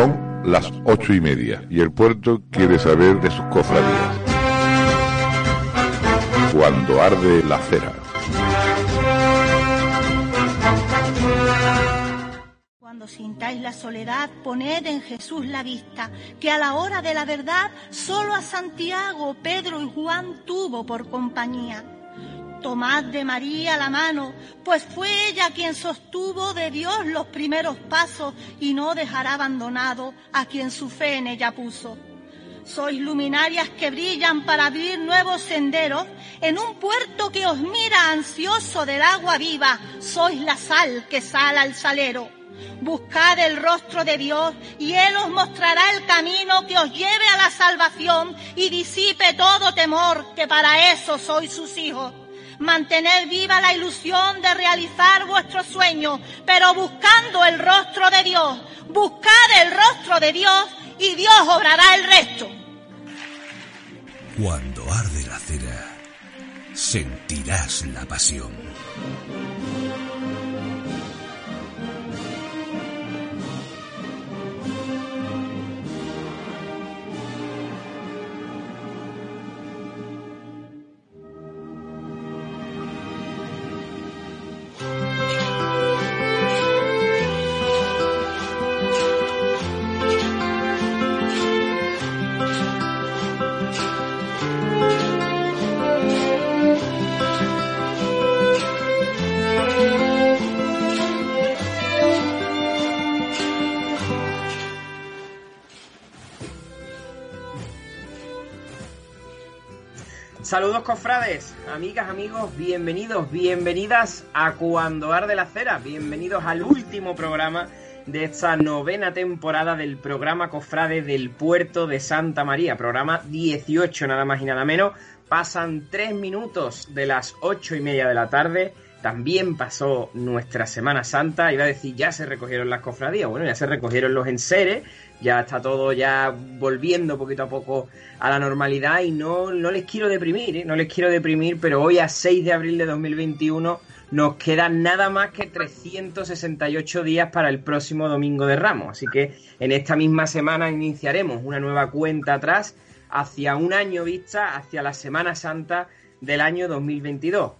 Son las ocho y media y el puerto quiere saber de sus cofradías. Cuando arde la cera. Cuando sintáis la soledad, poned en Jesús la vista, que a la hora de la verdad solo a Santiago, Pedro y Juan tuvo por compañía. Tomad de María la mano, pues fue ella quien sostuvo de Dios los primeros pasos y no dejará abandonado a quien su fe en ella puso. Sois luminarias que brillan para abrir nuevos senderos en un puerto que os mira ansioso del agua viva. Sois la sal que sala al salero. Buscad el rostro de Dios y Él os mostrará el camino que os lleve a la salvación y disipe todo temor, que para eso sois sus hijos. Mantened viva la ilusión de realizar vuestros sueños, pero buscando el rostro de Dios. Buscad el rostro de Dios y Dios obrará el resto. Cuando arde la cera, sentirás la pasión. Saludos cofrades, amigas, amigos, bienvenidos, bienvenidas a Cuando Arde la Cera, bienvenidos al último programa de esta novena temporada del programa Cofrade del Puerto de Santa María, programa 18 nada más y nada menos. Pasan tres minutos de las ocho y media de la tarde, también pasó nuestra Semana Santa, iba a decir ya se recogieron las cofradías, bueno ya se recogieron los enseres, ya está todo ya volviendo poquito a poco a la normalidad y no, no les quiero deprimir, ¿eh? no les quiero deprimir, pero hoy a 6 de abril de 2021 nos quedan nada más que 368 días para el próximo domingo de Ramos, así que en esta misma semana iniciaremos una nueva cuenta atrás hacia un año vista, hacia la Semana Santa del año 2022.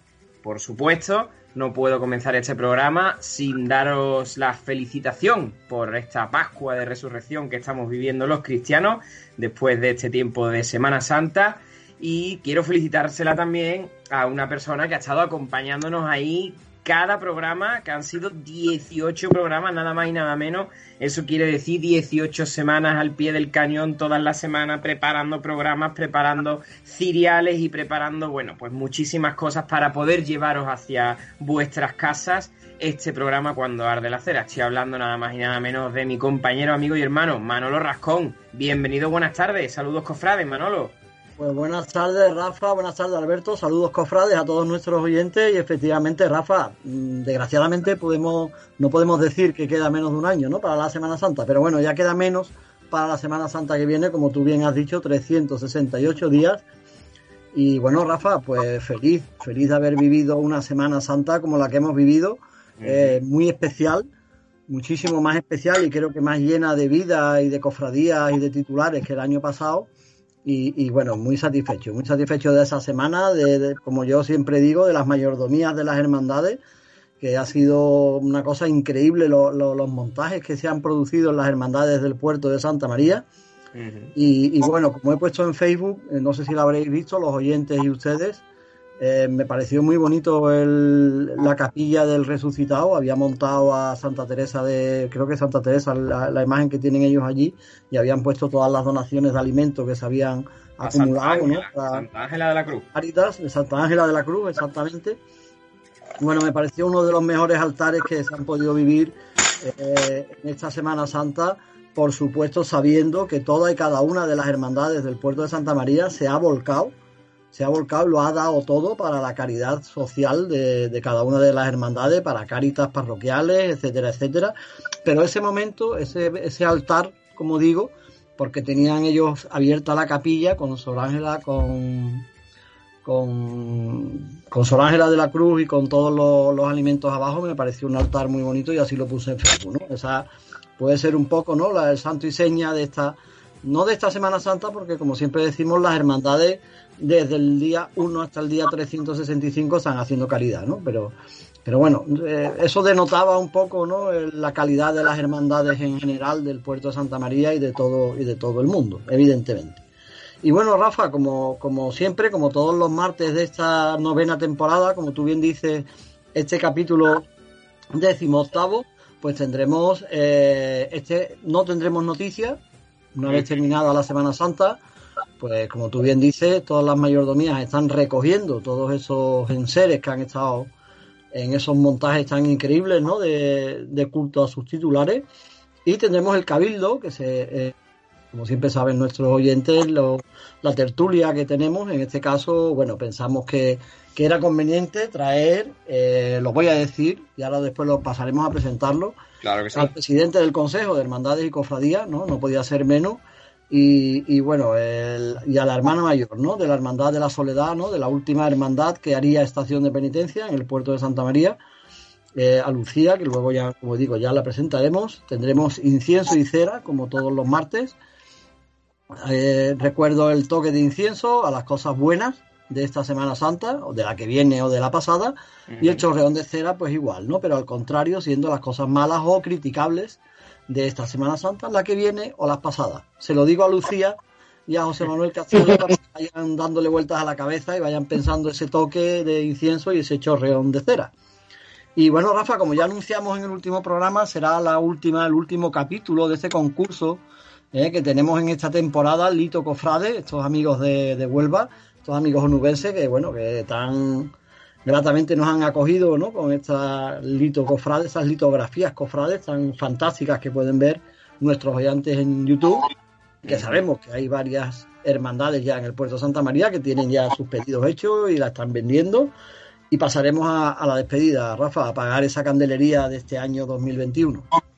Por supuesto, no puedo comenzar este programa sin daros la felicitación por esta Pascua de Resurrección que estamos viviendo los cristianos después de este tiempo de Semana Santa. Y quiero felicitársela también a una persona que ha estado acompañándonos ahí cada programa, que han sido 18 programas, nada más y nada menos. Eso quiere decir 18 semanas al pie del cañón, todas las semanas, preparando programas, preparando cereales y preparando, bueno, pues muchísimas cosas para poder llevaros hacia vuestras casas este programa cuando arde la cera. Estoy hablando nada más y nada menos de mi compañero, amigo y hermano, Manolo Rascón. Bienvenido, buenas tardes. Saludos, cofrades, Manolo. Pues buenas tardes, Rafa, buenas tardes, Alberto, saludos cofrades a todos nuestros oyentes y efectivamente, Rafa, desgraciadamente podemos, no podemos decir que queda menos de un año, ¿no? Para la Semana Santa, pero bueno, ya queda menos para la Semana Santa que viene, como tú bien has dicho, 368 días. Y bueno, Rafa, pues feliz, feliz de haber vivido una Semana Santa como la que hemos vivido, eh, muy especial, muchísimo más especial y creo que más llena de vida y de cofradías y de titulares que el año pasado. Y, y, bueno, muy satisfecho, muy satisfecho de esa semana, de, de, como yo siempre digo, de las mayordomías de las hermandades, que ha sido una cosa increíble lo, lo, los montajes que se han producido en las hermandades del puerto de Santa María. Uh -huh. y, y, bueno, como he puesto en Facebook, eh, no sé si lo habréis visto, los oyentes y ustedes, eh, me pareció muy bonito el, la capilla del resucitado. Había montado a Santa Teresa de, creo que Santa Teresa, la, la, imagen que tienen ellos allí, y habían puesto todas las donaciones de alimentos que se habían a acumulado. Santa Ángela, ¿no? Santa Ángela de la Cruz. Caritas, de Santa Ángela de la Cruz, exactamente. bueno, me pareció uno de los mejores altares que se han podido vivir eh, en esta Semana Santa, por supuesto sabiendo que toda y cada una de las hermandades del puerto de Santa María se ha volcado, se ha volcado lo ha dado todo para la caridad social de, cada una de las hermandades, para cáritas parroquiales, etcétera, etcétera. Pero ese momento, ese, ese altar, como digo, porque tenían ellos abierta la capilla con Sor Ángela, con con, con Sol Ángela de la Cruz y con todos los, alimentos abajo, me pareció un altar muy bonito y así lo puse en Facebook. ¿no? Esa puede ser un poco ¿no? la, el santo y seña de esta, no de esta Semana Santa, porque como siempre decimos, las hermandades desde el día 1 hasta el día 365 están haciendo caridad, ¿no? Pero, pero bueno, eh, eso denotaba un poco ¿no? la calidad de las hermandades en general del puerto de Santa María y de todo, y de todo el mundo, evidentemente. Y bueno, Rafa, como, como siempre, como todos los martes de esta novena temporada, como tú bien dices, este capítulo décimo octavo, pues tendremos, eh, este, no tendremos noticias, una vez terminada la Semana Santa, pues como tú bien dices, todas las mayordomías están recogiendo todos esos enseres que han estado en esos montajes tan increíbles, ¿no? De, de culto a sus titulares. Y tendremos el cabildo, que se eh, como siempre saben nuestros oyentes, la tertulia que tenemos, en este caso, bueno, pensamos que, era conveniente traer, eh, lo voy a decir, y ahora después lo pasaremos a presentarlo, claro que sí. al presidente del Consejo de Hermandades y Cofradías, ¿no? No podía ser menos. Y, bueno, y a la hermana mayor, ¿no? De la Hermandad de la Soledad, ¿no? De la última hermandad que haría estación de penitencia en el puerto de Santa María. Eh, a Lucía, que luego ya, como digo, ya la presentaremos. Tendremos incienso y cera, como todos los martes. Eh, recuerdo el toque de incienso a las cosas buenas de esta Semana Santa, o de la que viene o de la pasada, y el chorreón de cera, pues igual, ¿no? Pero al contrario, siendo las cosas malas o criticables de esta Semana Santa, la que viene o las pasadas. Se lo digo a Lucía y a José Manuel Castillo para que vayan dándole vueltas a la cabeza y vayan pensando ese toque de incienso y ese chorreón de cera. Y bueno, Rafa, como ya anunciamos en el último programa, será la última, el último capítulo de este concurso ¿eh? que tenemos en esta temporada Lito Cofrade, estos amigos de, Huelva, estos amigos onubenses que, bueno, que tan gratamente nos han acogido, ¿no? Con estas litografías cofrades tan fantásticas que pueden ver nuestros oyentes en YouTube, que sabemos que hay varias hermandades ya en el puerto de Santa María que tienen ya sus pedidos hechos y la están vendiendo. Y pasaremos a, a la despedida, Rafa, a pagar esa candelería de este año 2021.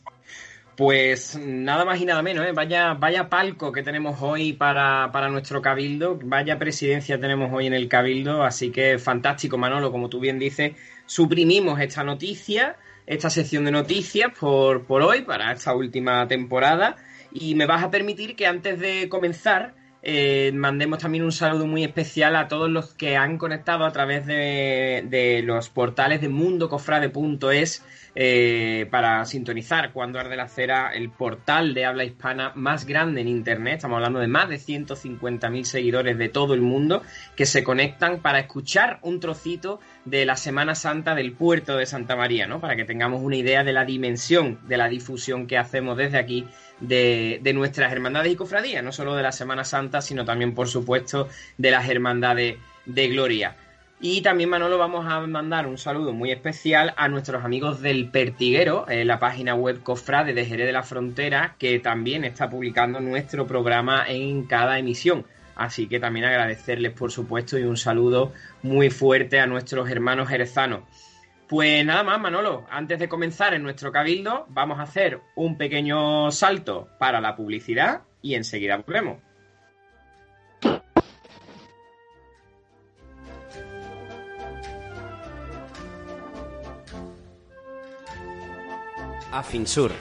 Pues nada más y nada menos, ¿eh? vaya, vaya palco que tenemos hoy para, nuestro cabildo, vaya presidencia tenemos hoy en el cabildo, así que fantástico Manolo, como tú bien dices, suprimimos esta noticia, esta sección de noticias por, por hoy, para esta última temporada, y me vas a permitir que antes de comenzar eh, mandemos también un saludo muy especial a todos los que han conectado a través de, los portales de mundocofrade.es eh, para sintonizar cuando arde la cera el portal de habla hispana más grande en Internet. Estamos hablando de más de 150.000 seguidores de todo el mundo que se conectan para escuchar un trocito de la Semana Santa del puerto de Santa María, ¿no? Para que tengamos una idea de la dimensión de la difusión que hacemos desde aquí de, de, nuestras hermandades y cofradías, no solo de la Semana Santa, sino también, por supuesto, de las hermandades de gloria. Y también, Manolo, vamos a mandar un saludo muy especial a nuestros amigos del Pertiguero, eh, la página web Cofrade de Jerez de la Frontera, que también está publicando nuestro programa en cada emisión. Así que también agradecerles, por supuesto, y un saludo muy fuerte a nuestros hermanos jerezanos. Pues nada más, Manolo, antes de comenzar en nuestro cabildo, vamos a hacer un pequeño salto para la publicidad y enseguida volvemos. Afinsur.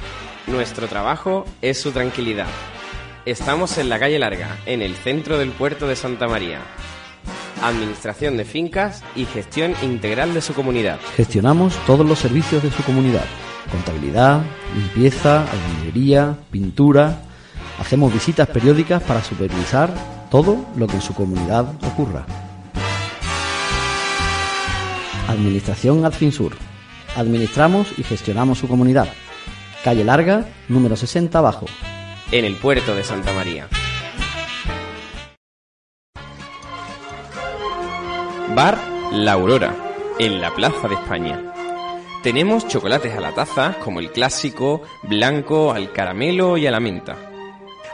Nuestro trabajo es su tranquilidad. Estamos en la calle Larga, en el centro del puerto de Santa María. Administración de fincas y gestión integral de su comunidad. Gestionamos todos los servicios de su comunidad. Contabilidad, limpieza, albañilería, pintura. Hacemos visitas periódicas para supervisar todo lo que en su comunidad ocurra. Administración Adfinsur Administramos y gestionamos su comunidad. Calle Larga, número 60 abajo. En el puerto de Santa María. Bar La Aurora. en la Plaza de España. Tenemos chocolates a la taza, como el clásico, blanco, al caramelo y a la menta.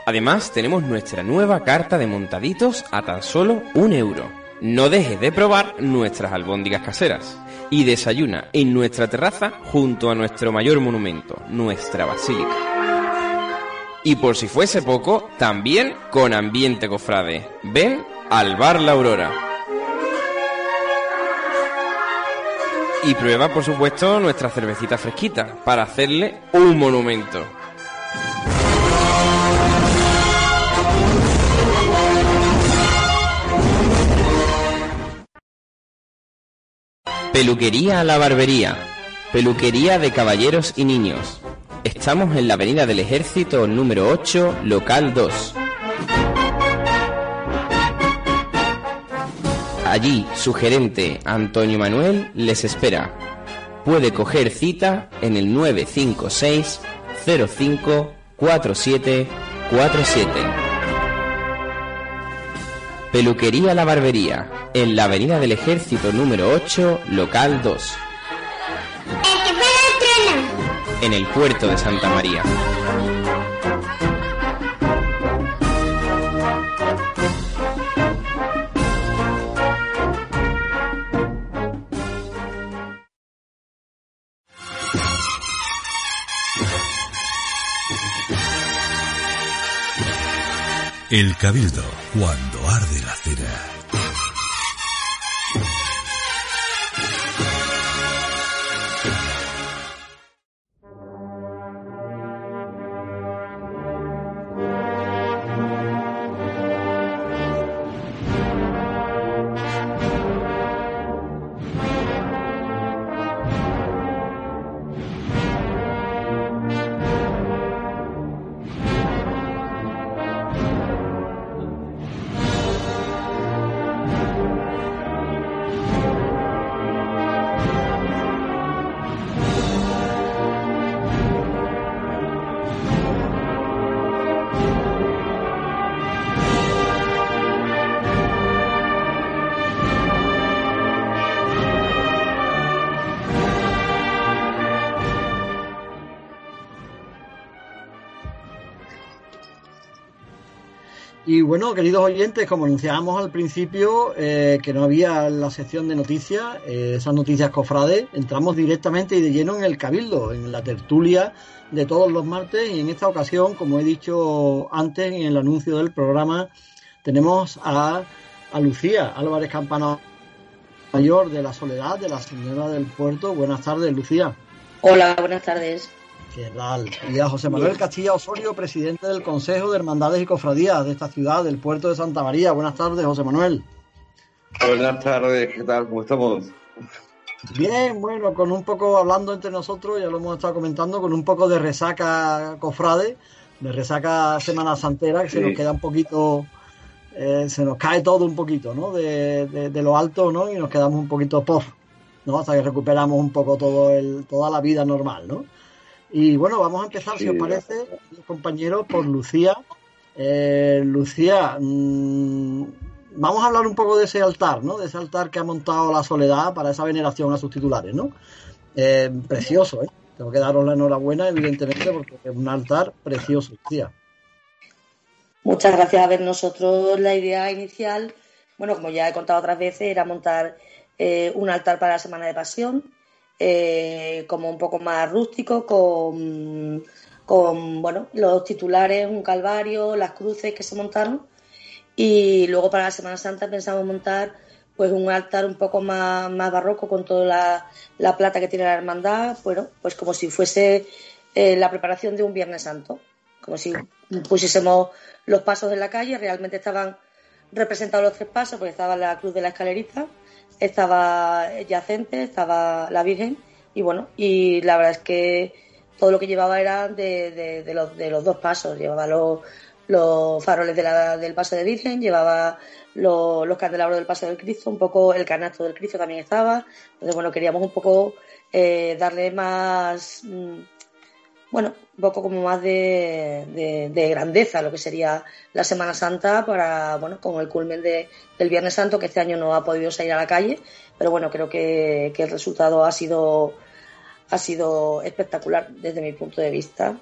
Además, tenemos nuestra nueva carta de montaditos a tan solo un euro. No dejes de probar nuestras albóndigas caseras y desayuna en nuestra terraza junto a nuestro mayor monumento, nuestra basílica. Y por si fuese poco, también con ambiente cofrade. Ven al Bar La Aurora. Y prueba, por supuesto, nuestra cervecita fresquita para hacerle un monumento. Peluquería a la barbería. Peluquería de caballeros y niños. Estamos en la Avenida del Ejército número 8, local 2. Allí su gerente Antonio Manuel les espera. Puede coger cita en el 956 05 4747. Peluquería La Barbería, en la Avenida del Ejército número 8, local 2. En el puerto de Santa María. El Cabildo, cuando arde la cera. Queridos oyentes, como anunciábamos al principio eh, que no había la sección de noticias, eh, esas noticias cofrades, entramos directamente y de lleno en el cabildo, en la tertulia de todos los martes y en esta ocasión, como he dicho antes en el anuncio del programa, tenemos a, a Lucía Álvarez Campana Mayor de la Soledad, de la Señora del Puerto. Buenas tardes, Lucía. Hola, buenas tardes. ¿Qué tal? Y a José Manuel Castilla Osorio, presidente del Consejo de Hermandades y Cofradías de esta ciudad, del puerto de Santa María. Buenas tardes, José Manuel. Buenas tardes, ¿qué tal? ¿Cómo estamos? Bien, bueno, con un poco hablando entre nosotros, ya lo hemos estado comentando, con un poco de resaca cofrade, de resaca Semana Santera, que se nos queda un poquito, eh, se nos cae todo un poquito, ¿no? De, de, de, lo alto, ¿no? Y nos quedamos un poquito pof, ¿no? Hasta que recuperamos un poco todo el, toda la vida normal, ¿no? Y bueno, vamos a empezar, si os parece, compañeros, por Lucía. Eh, Lucía, mmm, vamos a hablar un poco de ese altar, ¿no? De ese altar que ha montado la Soledad para esa veneración a sus titulares, ¿no? Eh, precioso, ¿eh? Tengo que daros la enhorabuena, evidentemente, porque es un altar precioso, Lucía. Muchas gracias. A ver, nosotros la idea inicial, bueno, como ya he contado otras veces, era montar eh, un altar para la Semana de Pasión, eh, como un poco más rústico, con, con bueno, los titulares, un calvario, las cruces que se montaron. Y luego para la Semana Santa pensamos montar pues un altar un poco más, más barroco con toda la, la, plata que tiene la hermandad, bueno, pues como si fuese eh, la preparación de un Viernes Santo, como si pusiésemos los pasos en la calle, realmente estaban representados los tres pasos, porque estaba la cruz de la escalerita, estaba yacente, estaba la Virgen y bueno, y la verdad es que todo lo que llevaba era de, de, los, de los, dos pasos, llevaba los, faroles del paso de Virgen, llevaba los, candelabros del paso del Cristo, un poco el canasto del Cristo también estaba, entonces bueno, queríamos un poco eh, darle más, bueno, un poco como más de, de, grandeza lo que sería la Semana Santa para, bueno, como el culmen de, del Viernes Santo, que este año no ha podido salir a la calle, pero bueno, creo que, que el resultado ha sido, ha sido espectacular desde mi punto de vista.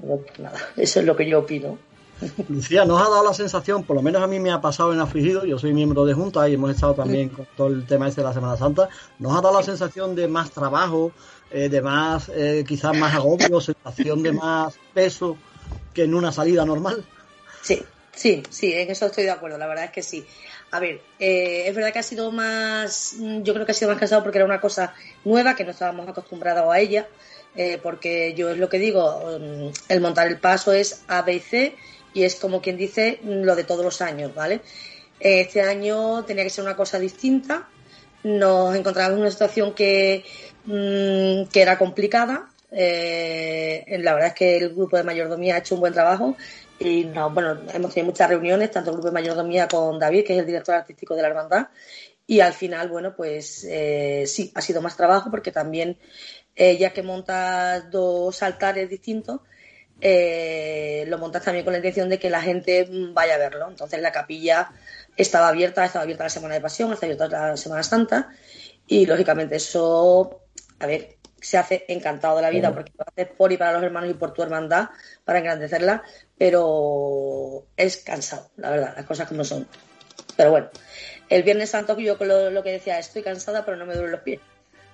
Pues nada, eso es lo que yo opino. Lucía, ¿nos ha dado la sensación, por lo menos a mí me ha pasado en Afligido, yo soy miembro de Junta y hemos estado también con todo el tema este de la Semana Santa, ¿nos ha dado la sensación de más trabajo, eh, de más, eh, quizás más agobio, sensación de más peso que en una salida normal? Sí, sí, sí, en eso estoy de acuerdo, la verdad es que sí. A ver, eh, es verdad que ha sido más, yo creo que ha sido más cansado porque era una cosa nueva que no estábamos acostumbrados a ella, porque yo es lo que digo, mm, el montar el paso es ABC y es como quien dice lo de todos los años, ¿vale? Este año tenía que ser una cosa distinta. Nos encontramos en una situación que, mm, que era complicada. Eh, la verdad es que el grupo de mayordomía ha hecho un buen trabajo y no, bueno, hemos tenido muchas reuniones, tanto el grupo de mayordomía con David, que es el director artístico de la hermandad, y al final, bueno, pues eh, sí, ha sido más trabajo porque también, ya que montas dos altares distintos, eh, lo montas también con la intención de que la gente vaya a verlo. Entonces la capilla estaba abierta, estaba abierta la Semana de Pasión, estaba abierta la Semana Santa y lógicamente eso, a ver, se hace encantado de la vida porque lo haces por y para los hermanos y por tu hermandad para engrandecerla, pero es cansado, la verdad, las cosas como son. Pero bueno, el Viernes Santo yo con lo, lo que decía, estoy cansada pero no me duelen los pies.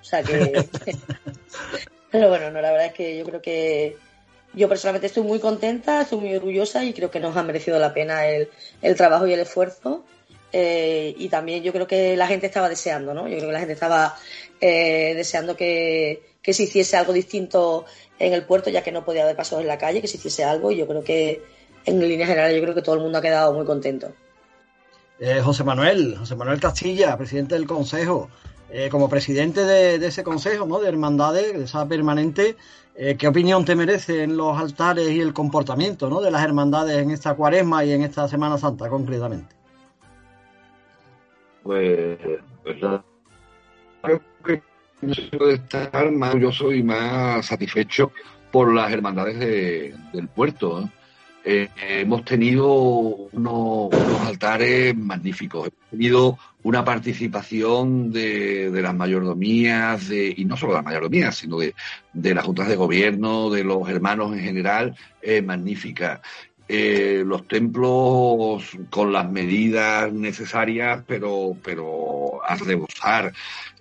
O sea que... pero bueno, no, la verdad es que yo creo que yo personalmente estoy muy contenta, estoy muy orgullosa y creo que nos ha merecido la pena el, trabajo y el esfuerzo. Eh, y también yo creo que la gente estaba deseando, ¿no? Yo creo que la gente estaba eh, deseando que, se hiciese algo distinto en el puerto, ya que no podía haber pasos en la calle, que se hiciese algo. Y yo creo que, en línea general, yo creo que todo el mundo ha quedado muy contento. Eh, José Manuel, José Manuel Castilla, presidente del Consejo, como presidente de, ese Consejo, ¿no? De Hermandades, de esa permanente, eh, ¿Qué opinión te merecen los altares y el comportamiento ¿no? de las hermandades en esta cuaresma y en esta Semana Santa concretamente? Pues, pues creo que estar más orgulloso y más satisfecho por las hermandades del puerto. Eh, hemos tenido unos, altares magníficos, hemos tenido una participación de, las mayordomías, de, y no solo de las mayordomías, sino de, las juntas de gobierno, de los hermanos en general, eh, magnífica. Eh, los templos con las medidas necesarias, pero, pero a rebosar.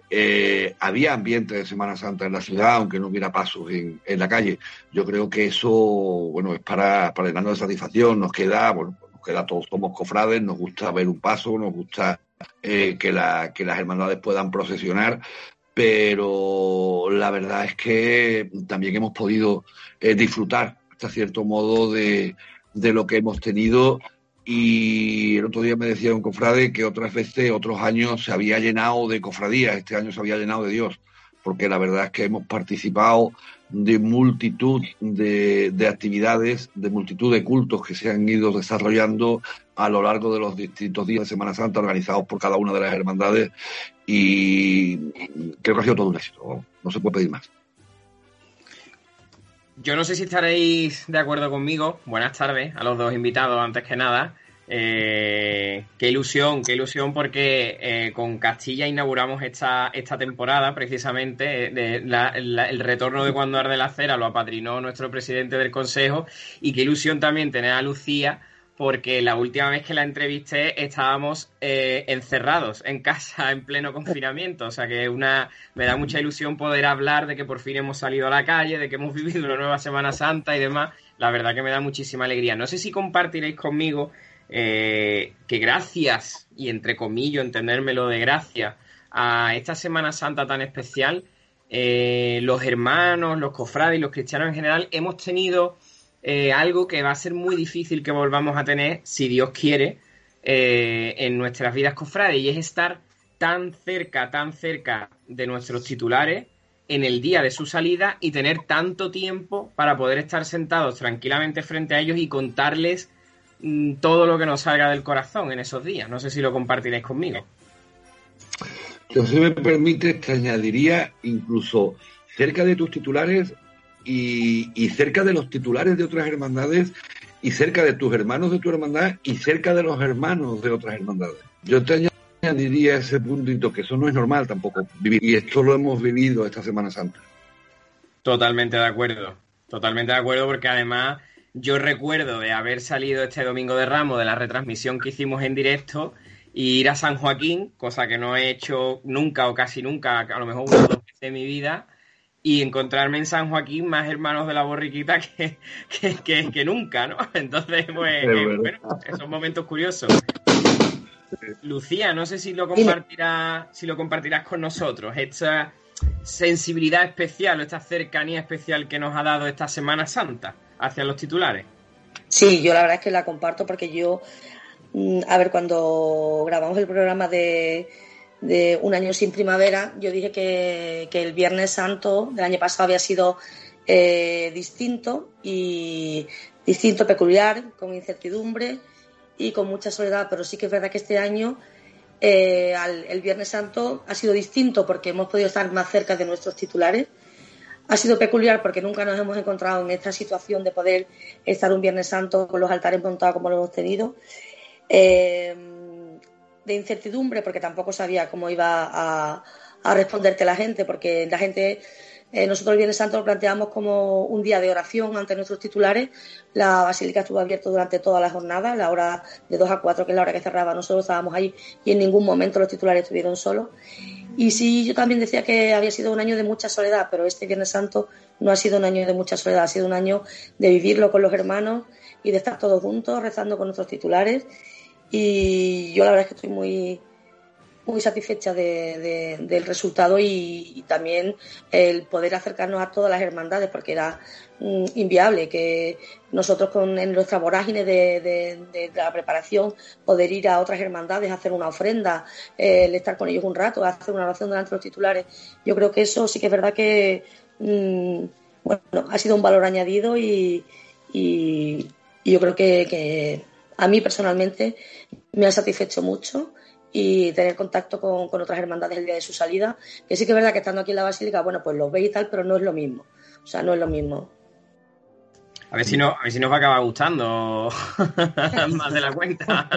Eh, había ambiente de Semana Santa en la ciudad, aunque no hubiera pasos en, la calle. Yo creo que eso, bueno, es para, para llenarnos de satisfacción. Nos queda, bueno, nos queda todos somos cofrades, nos gusta ver un paso, nos gusta eh, que, la, que las hermandades puedan procesionar, pero la verdad es que también hemos podido eh, disfrutar hasta cierto modo de, de lo que hemos tenido y el otro día me decía un cofrade que otras veces, otros años se había llenado de cofradías, este año se había llenado de Dios, porque la verdad es que hemos participado de multitud de, de, actividades, de multitud de cultos que se han ido desarrollando a lo largo de los distintos días de Semana Santa organizados por cada una de las hermandades y creo que ha sido todo un éxito, no se puede pedir más. Yo no sé si estaréis de acuerdo conmigo. Buenas tardes a los dos invitados, antes que nada. Eh, qué ilusión, qué ilusión porque eh, con Castilla inauguramos esta, esta temporada precisamente. Eh, el retorno de Cuando Arde la Cera lo apadrinó nuestro presidente del Consejo y qué ilusión también tener a Lucía porque la última vez que la entrevisté estábamos eh, encerrados en casa en pleno confinamiento. O sea que una me da mucha ilusión poder hablar de que por fin hemos salido a la calle, de que hemos vivido una nueva Semana Santa y demás. La verdad que me da muchísima alegría. No sé si compartiréis conmigo eh, que gracias, y entre comillas, entendérmelo de gracias, a esta Semana Santa tan especial, eh, los hermanos, los cofrades y los cristianos en general hemos tenido eh, algo que va a ser muy difícil que volvamos a tener, si Dios quiere, eh, en nuestras vidas cofrades, y es estar tan cerca, tan cerca de nuestros titulares en el día de su salida y tener tanto tiempo para poder estar sentados tranquilamente frente a ellos y contarles mm, todo lo que nos salga del corazón en esos días. No sé si lo compartiréis conmigo. Yo, si me permite, te añadiría incluso cerca de tus titulares y, cerca de los titulares de otras hermandades y cerca de tus hermanos de tu hermandad y cerca de los hermanos de otras hermandades. Yo te añadiría ese puntito que eso no es normal tampoco vivir y esto lo hemos vivido esta Semana Santa. Totalmente de acuerdo, totalmente de acuerdo porque además yo recuerdo de haber salido este domingo de Ramos de la retransmisión que hicimos en directo y ir a San Joaquín, cosa que no he hecho nunca o casi nunca, a lo mejor una o dos veces en mi vida, y encontrarme en San Joaquín más hermanos de la borriquita que, que, que, nunca, ¿no? Entonces, pues, eh, bueno, esos momentos curiosos. Lucía, no sé si lo compartirás, si lo compartirás con nosotros, esta sensibilidad especial o esta cercanía especial que nos ha dado esta Semana Santa hacia los titulares. Sí, yo la verdad es que la comparto porque yo, mm, a ver, cuando grabamos el programa de, de Un año sin primavera, yo dije que, que el Viernes Santo del año pasado había sido eh, distinto y distinto, peculiar, con incertidumbre y con mucha soledad, pero sí que es verdad que este año eh, el Viernes Santo ha sido distinto porque hemos podido estar más cerca de nuestros titulares. Ha sido peculiar porque nunca nos hemos encontrado en esta situación de poder estar un Viernes Santo con los altares montados como lo hemos tenido. Eh, de incertidumbre porque tampoco sabía cómo iba a, a responderte la gente, porque la gente eh, nosotros el Viernes Santo lo planteamos como un día de oración ante nuestros titulares. La basílica estuvo abierta durante toda la jornada, la hora de 2 a 4, que es la hora que cerraba. Nosotros estábamos ahí y en ningún momento los titulares estuvieron solos. Y sí, yo también decía que había sido un año de mucha soledad, pero este Viernes Santo no ha sido un año de mucha soledad, ha sido un año de vivirlo con los hermanos y de estar todos juntos rezando con nuestros titulares. Y yo la verdad es que estoy muy, muy satisfecha de, del resultado y, también el poder acercarnos a todas las hermandades porque era mm, inviable que nosotros con en nuestra vorágine de, la preparación poder ir a otras hermandades hacer una ofrenda eh, el estar con ellos un rato hacer una oración delante de los titulares. Yo creo que eso sí que es verdad que mm, bueno ha sido un valor añadido y, y, yo creo que a mí personalmente me ha satisfecho mucho y tener contacto con, otras hermandades el día de su salida. Que sí que es verdad que estando aquí en la Basílica, bueno, pues los veis y tal, pero no es lo mismo. O sea, no es lo mismo. A ver si, no, a ver si nos va a acabar gustando más de la cuenta.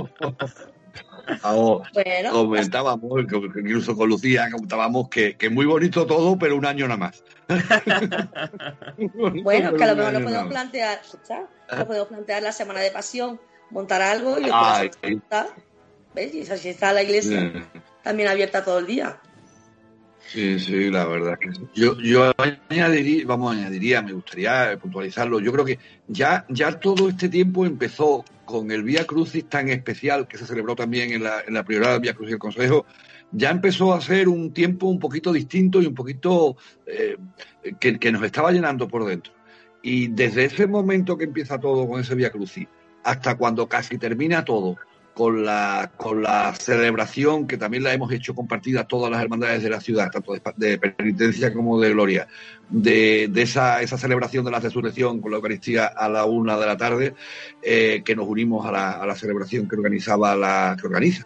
bueno, comentábamos, incluso con Lucía, comentábamos que, que muy bonito todo, pero un año nada más. bueno, que a lo mejor lo podemos plantear, Lo podemos plantear la semana de pasión, montar algo y después ¿Ves? Y así está la iglesia también abierta todo el día. Sí, sí, la verdad que sí. Yo, yo añadiría, vamos, añadiría, me gustaría puntualizarlo. Yo creo que ya, ya todo este tiempo empezó con el Vía Crucis tan especial que se celebró también en la, en la prioridad del Vía Crucis del Consejo. Ya empezó a ser un tiempo un poquito distinto y un poquito eh, que, que nos estaba llenando por dentro. Y desde ese momento que empieza todo con ese Vía Crucis hasta cuando casi termina todo, con la, con la celebración que también la hemos hecho compartida todas las hermandades de la ciudad, tanto de, penitencia como de gloria, de, de esa, esa, celebración de la resurrección con la Eucaristía a la una de la tarde, eh, que nos unimos a la, a la, celebración que organizaba la, que organiza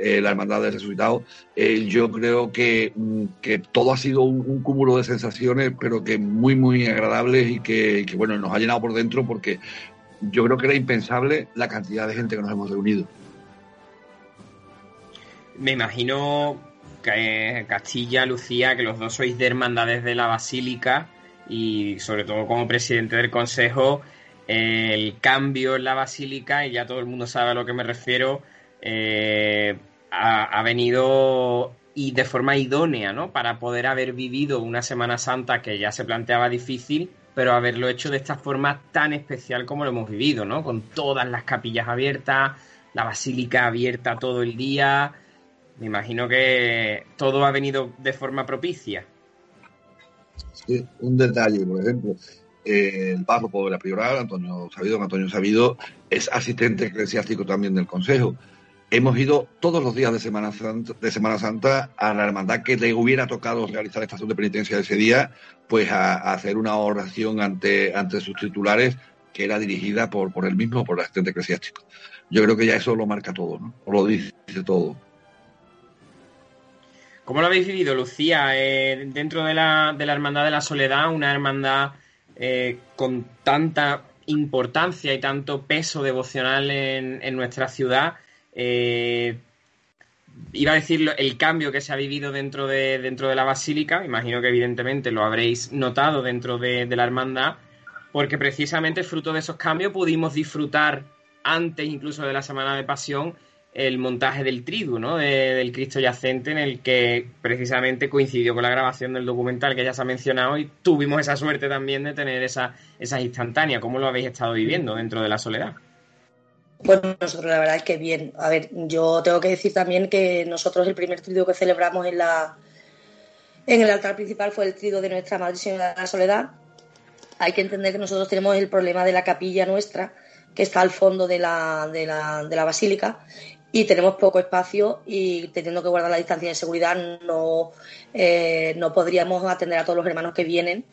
eh, la Hermandad del Resucitado, eh, yo creo que, mm, que, todo ha sido un, un, cúmulo de sensaciones, pero que muy, muy agradables y que, que, bueno, nos ha llenado por dentro porque yo creo que era impensable la cantidad de gente que nos hemos reunido. Me imagino que Castilla, Lucía, que los dos sois de hermandades de la Basílica y sobre todo como presidente del Consejo, el cambio en la Basílica, y ya todo el mundo sabe a lo que me refiero, eh, ha, ha, venido y de forma idónea, ¿no? Para poder haber vivido una Semana Santa que ya se planteaba difícil pero haberlo hecho de esta forma tan especial como lo hemos vivido, ¿no? Con todas las capillas abiertas, la basílica abierta todo el día. Me imagino que todo ha venido de forma propicia. Sí, un detalle, por ejemplo, eh, el párroco de la prioral, Antonio Sabido, Antonio Sabido, es asistente eclesiástico también del Consejo hemos ido todos los días de Semana Santa, de Semana Santa a la hermandad que le hubiera tocado realizar estación de penitencia ese día, pues a, hacer una oración ante, ante sus titulares que era dirigida por, por él mismo, por el asistente eclesiástico. Yo creo que ya eso lo marca todo, ¿no? O lo dice todo. ¿Cómo lo habéis vivido, Lucía? Eh, dentro de la, de la Hermandad de la Soledad, una hermandad eh, con tanta importancia y tanto peso devocional en, nuestra ciudad. Eh, iba a decir el cambio que se ha vivido dentro de, dentro de la basílica, imagino que evidentemente lo habréis notado dentro de, la hermandad, porque precisamente fruto de esos cambios pudimos disfrutar antes incluso de la Semana de Pasión el montaje del tridu, ¿no? del Cristo yacente, en el que precisamente coincidió con la grabación del documental que ya se ha mencionado y tuvimos esa suerte también de tener esa, esas instantáneas. ¿Cómo lo habéis estado viviendo dentro de la soledad? Bueno, nosotros la verdad es que bien. A ver, yo tengo que decir también que nosotros el primer trido que celebramos en la en el altar principal fue el trido de nuestra Madre Señora de la Soledad. Hay que entender que nosotros tenemos el problema de la capilla nuestra, que está al fondo de la, de la, de la basílica, y tenemos poco espacio y teniendo que guardar la distancia de seguridad no, eh, no podríamos atender a todos los hermanos que vienen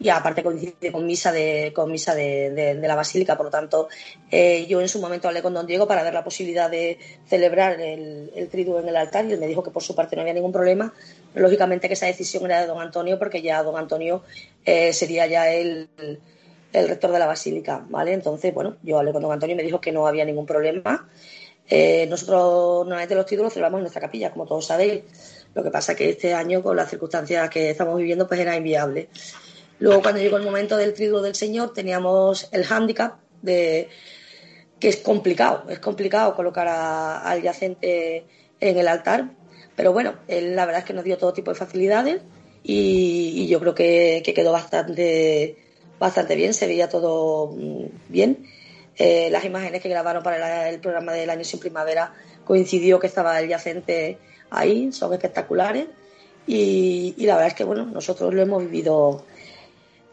y aparte coincide con misa de, con misa de, la Basílica. Por lo tanto, eh, yo en su momento hablé con don Diego para ver la posibilidad de celebrar el, el triduo en el altar y él me dijo que por su parte no había ningún problema. lógicamente que esa decisión era de don Antonio porque ya don Antonio eh, sería ya el, el, rector de la Basílica, ¿vale? Entonces, bueno, yo hablé con don Antonio y me dijo que no había ningún problema. Eh, nosotros normalmente los títulos celebramos en nuestra capilla, como todos sabéis. Lo que pasa es que este año, con las circunstancias que estamos viviendo, pues era inviable. Luego, cuando llegó el momento del trigo del Señor, teníamos el hándicap de que es complicado, es complicado colocar al yacente en el altar, pero bueno, él la verdad es que nos dio todo tipo de facilidades y, yo creo que, quedó bastante, bastante bien, se veía todo mm, bien. Eh, las imágenes que grabaron para el programa del año sin primavera coincidió que estaba el yacente ahí, son espectaculares y, y la verdad es que bueno, nosotros lo hemos vivido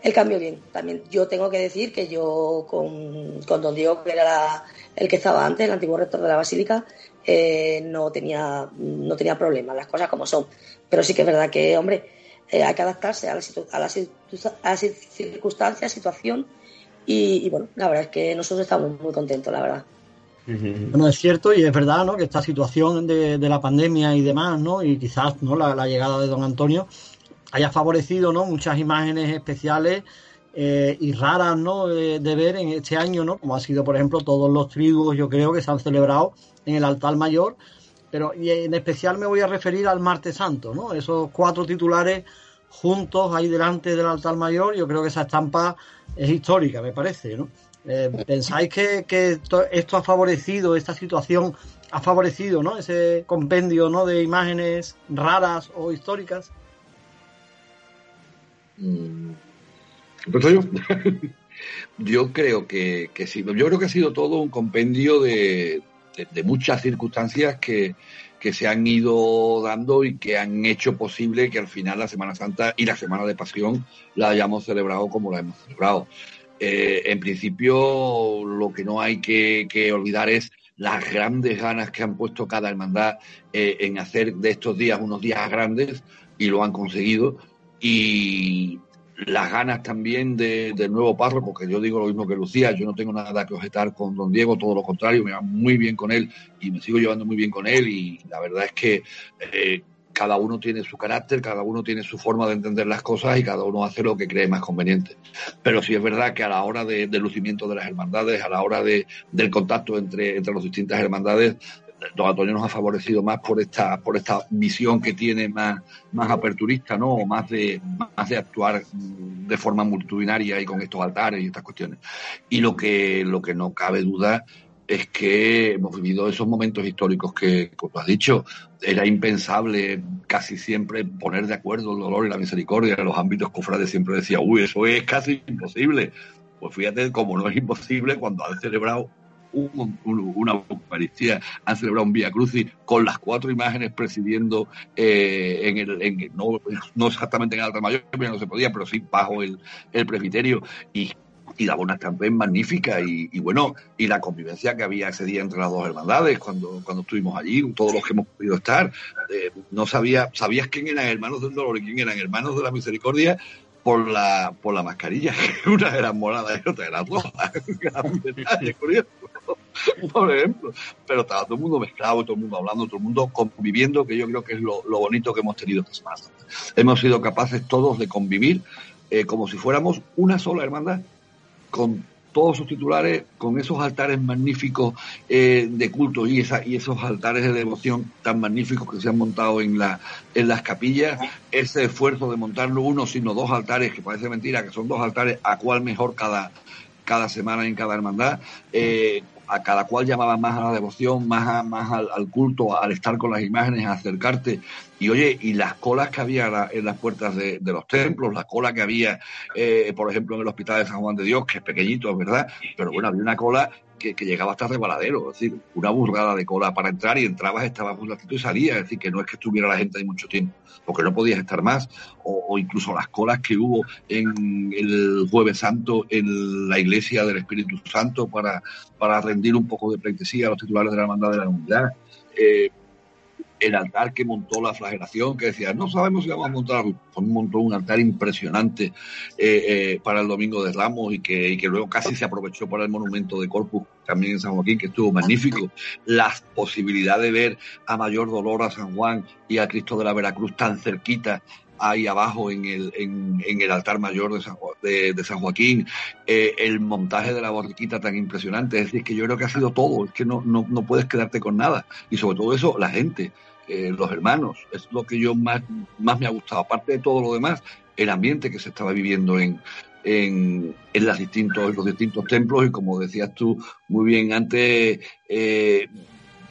el cambio bien. También yo tengo que decir que yo con, don Diego, que era el que estaba antes, el antiguo rector de la Basílica, eh, no tenía no tenía problemas, las cosas como son. Pero sí que es verdad que, hombre, eh, hay que adaptarse a la, a la, a circunstancia, situación, y, bueno, la verdad es que nosotros estamos muy contentos, la verdad. Bueno, es cierto y es verdad, ¿no? Que esta situación de, la pandemia y demás, ¿no? Y quizás, ¿no? la llegada de don Antonio, haya favorecido ¿no? muchas imágenes especiales eh, y raras ¿no? De, ver en este año, ¿no? como ha sido, por ejemplo, todos los triduos, yo creo, que se han celebrado en el altar mayor. Pero y en especial me voy a referir al martes santo, ¿no? esos cuatro titulares juntos ahí delante del altar mayor, yo creo que esa estampa es histórica, me parece. ¿no? Eh, ¿Pensáis que, esto, ha favorecido, esta situación ha favorecido ¿no? ese compendio ¿no? de imágenes raras o históricas? Mm. yo? creo que, sí. Yo creo que ha sido todo un compendio de, muchas circunstancias que, se han ido dando y que han hecho posible que al final la Semana Santa y la Semana de Pasión la hayamos celebrado como la hemos celebrado. Eh, en principio, lo que no hay que, olvidar es las grandes ganas que han puesto cada hermandad eh, en hacer de estos días unos días grandes y lo han conseguido y las ganas también de, del nuevo párroco, porque yo digo lo mismo que Lucía, yo no tengo nada que objetar con don Diego, todo lo contrario, me va muy bien con él y me sigo llevando muy bien con él y la verdad es que eh, cada uno tiene su carácter, cada uno tiene su forma de entender las cosas y cada uno hace lo que cree más conveniente. Pero sí es verdad que a la hora del lucimiento de las hermandades, a la hora de, del contacto entre, entre las distintas hermandades, don Antonio nos ha favorecido más por esta, por esta visión que tiene más, más aperturista, ¿no? O más de, más de actuar de forma multitudinaria y con estos altares y estas cuestiones. Y lo que, lo que no cabe duda es que hemos vivido esos momentos históricos que, como tú has dicho, era impensable casi siempre poner de acuerdo el dolor y la misericordia en los ámbitos cofrades. Siempre decía, uy, eso es casi imposible. Pues fíjate cómo no es imposible cuando han celebrado una Eucaristía, han celebrado un Vía Crucis con las cuatro imágenes presidiendo eh, en el, en, no, no, exactamente en el altar mayor, no se podía, pero sí bajo el, el presbiterio. Y y daba una también magnífica y, bueno, y la convivencia que había ese día entre las dos hermandades cuando, cuando estuvimos allí, todos los que hemos podido estar, eh, no sabía, sabías quién eran hermanos del dolor y quién eran hermanos de la misericordia por la, por la mascarilla, una era morada y otra era roja, curioso. por ejemplo. Pero estaba todo el mundo mezclado, todo el mundo hablando, todo el mundo conviviendo, que yo creo que es lo, bonito que hemos tenido. Hemos sido capaces todos de convivir eh, como si fuéramos una sola hermandad, con todos sus titulares, con esos altares magníficos eh, de culto y, esa, y esos altares de devoción tan magníficos que se han montado en, la, en las capillas, ese esfuerzo de montar no uno, sino dos altares, que parece mentira, que son dos altares, a cuál mejor cada, cada semana en cada hermandad, eh, a cada cual llamaba más a la devoción, más, más al, culto, al estar con las imágenes, a acercarte. Y oye, y las colas que había en las puertas de, los templos, la cola que había, eh, por ejemplo, en el Hospital de San Juan de Dios, que es pequeñito, verdad, pero bueno, había una cola que, llegaba hasta rebaladero, es decir, una burrada de cola para entrar y entrabas, estabas un ratito y salías, es decir, que no es que estuviera la gente ahí mucho tiempo, porque no podías estar más, o, incluso las colas que hubo en el Jueves Santo en la iglesia del Espíritu Santo para, para rendir un poco de pleitesía a los titulares de la hermandad de la unidad. Eh, el altar que montó la flagelación, que decía, no sabemos si vamos a montar, montó un altar impresionante eh, eh, para el Domingo de Ramos y que, y que luego casi se aprovechó para el monumento de Corpus, también en San Joaquín, que estuvo magnífico. La posibilidad de ver a Mayor Dolor, a San Juan y a Cristo de la Veracruz tan cerquita ahí abajo en el, en, el altar mayor de San, de, San Joaquín, eh, el montaje de la borriquita tan impresionante. Es decir, que yo creo que ha sido todo, es que no, no, no puedes quedarte con nada. Y sobre todo eso, la gente. Eh, los hermanos. Es lo que yo más, más me ha gustado. Aparte de todo lo demás, el ambiente que se estaba viviendo en, en, en las distintos, los distintos templos y como decías tú muy bien antes, eh,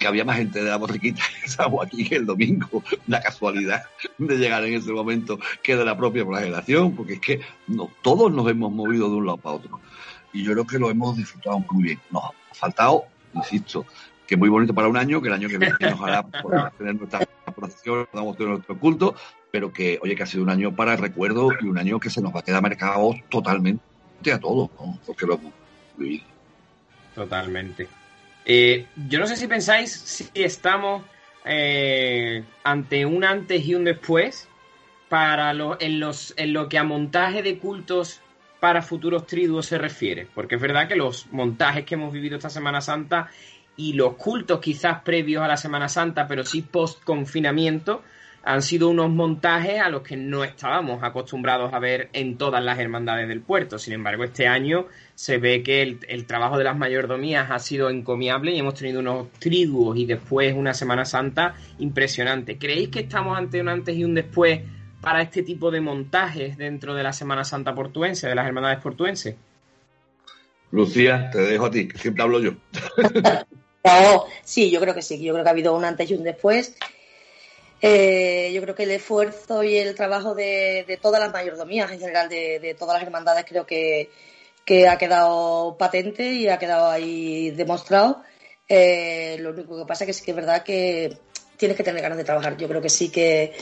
que había más gente de la borriquita en San Joaquín el domingo, la casualidad de llegar en ese momento que de la propia flagelación, porque es que no, todos nos hemos movido de un lado para otro. Y yo creo que lo hemos disfrutado muy bien. Nos ha faltado, insisto, que muy bonito para un año, que el año que viene nos hará tener nuestra procesión, podamos tener nuestro culto, pero que, oye, que ha sido un año para el recuerdo y un año que se nos va a quedar marcado totalmente a todos, ¿no? porque lo hemos vivido. Totalmente. Eh, yo no sé si pensáis si estamos eh, ante un antes y un después para lo, en, los, en lo que a montaje de cultos para futuros triduos se refiere. Porque es verdad que los montajes que hemos vivido esta Semana Santa y los cultos quizás previos a la Semana Santa, pero sí post confinamiento, han sido unos montajes a los que no estábamos acostumbrados a ver en todas las hermandades del puerto. Sin embargo, este año se ve que el, trabajo de las mayordomías ha sido encomiable y hemos tenido unos triduos y después una Semana Santa impresionante. ¿Creéis que estamos ante un antes y un después para este tipo de montajes dentro de la Semana Santa portuense, de las hermandades portuenses? Lucía, te dejo a ti, que siempre hablo yo. sí, yo creo que sí, yo creo que ha habido un antes y un después. Eh, yo creo que el esfuerzo y el trabajo de, todas las mayordomías en general, de, todas las hermandades, creo que, ha quedado patente y ha quedado ahí demostrado. Eh, lo único que pasa es que sí que es verdad que tienes que tener ganas de trabajar. Yo creo que sí que,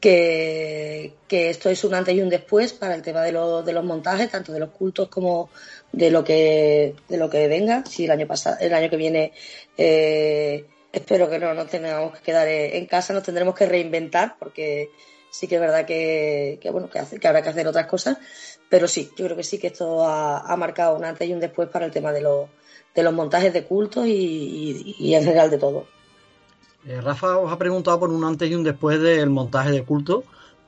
que, esto es un antes y un después para el tema de, de los montajes, tanto de los cultos como, de lo que de lo que venga si el año pasado el año que viene eh, espero que no nos tengamos que quedar en casa nos tendremos que reinventar porque sí que es verdad que, bueno que, hace, que habrá que hacer otras cosas pero sí yo creo que sí que esto ha, marcado un antes y un después para el tema de los de los montajes de cultos y, en general de todo eh, Rafa os ha preguntado por un antes y un después del montaje de culto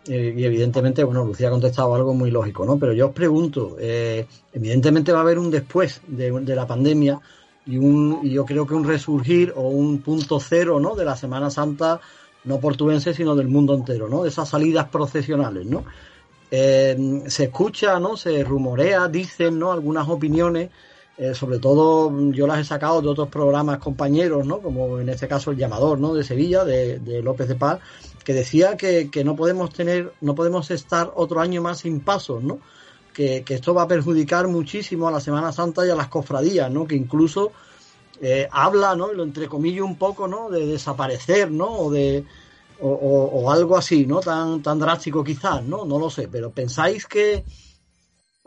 eh, y evidentemente, bueno, Lucía ha contestado algo muy lógico, ¿no? Pero yo os pregunto, eh, evidentemente va a haber un después de, la pandemia y, un, yo creo que un resurgir o un punto cero, ¿no? De la Semana Santa, no portuense, sino del mundo entero, ¿no? De esas salidas procesionales, ¿no? Eh, se escucha, ¿no? Se rumorea, dicen, ¿no? Algunas opiniones, sobre todo yo las he sacado de otros programas compañeros, ¿no? Como en este caso el llamador, ¿no? De Sevilla, de, López de Paz, que decía que, no podemos tener, no podemos estar otro año más sin pasos, ¿no? Que, esto va a perjudicar muchísimo a la Semana Santa y a las cofradías, ¿no? Que incluso eh, habla, ¿no? Lo entrecomillo un poco, ¿no? De desaparecer, ¿no? O de o, algo así, ¿no? Tan, tan drástico quizás, ¿no? No lo sé, pero pensáis que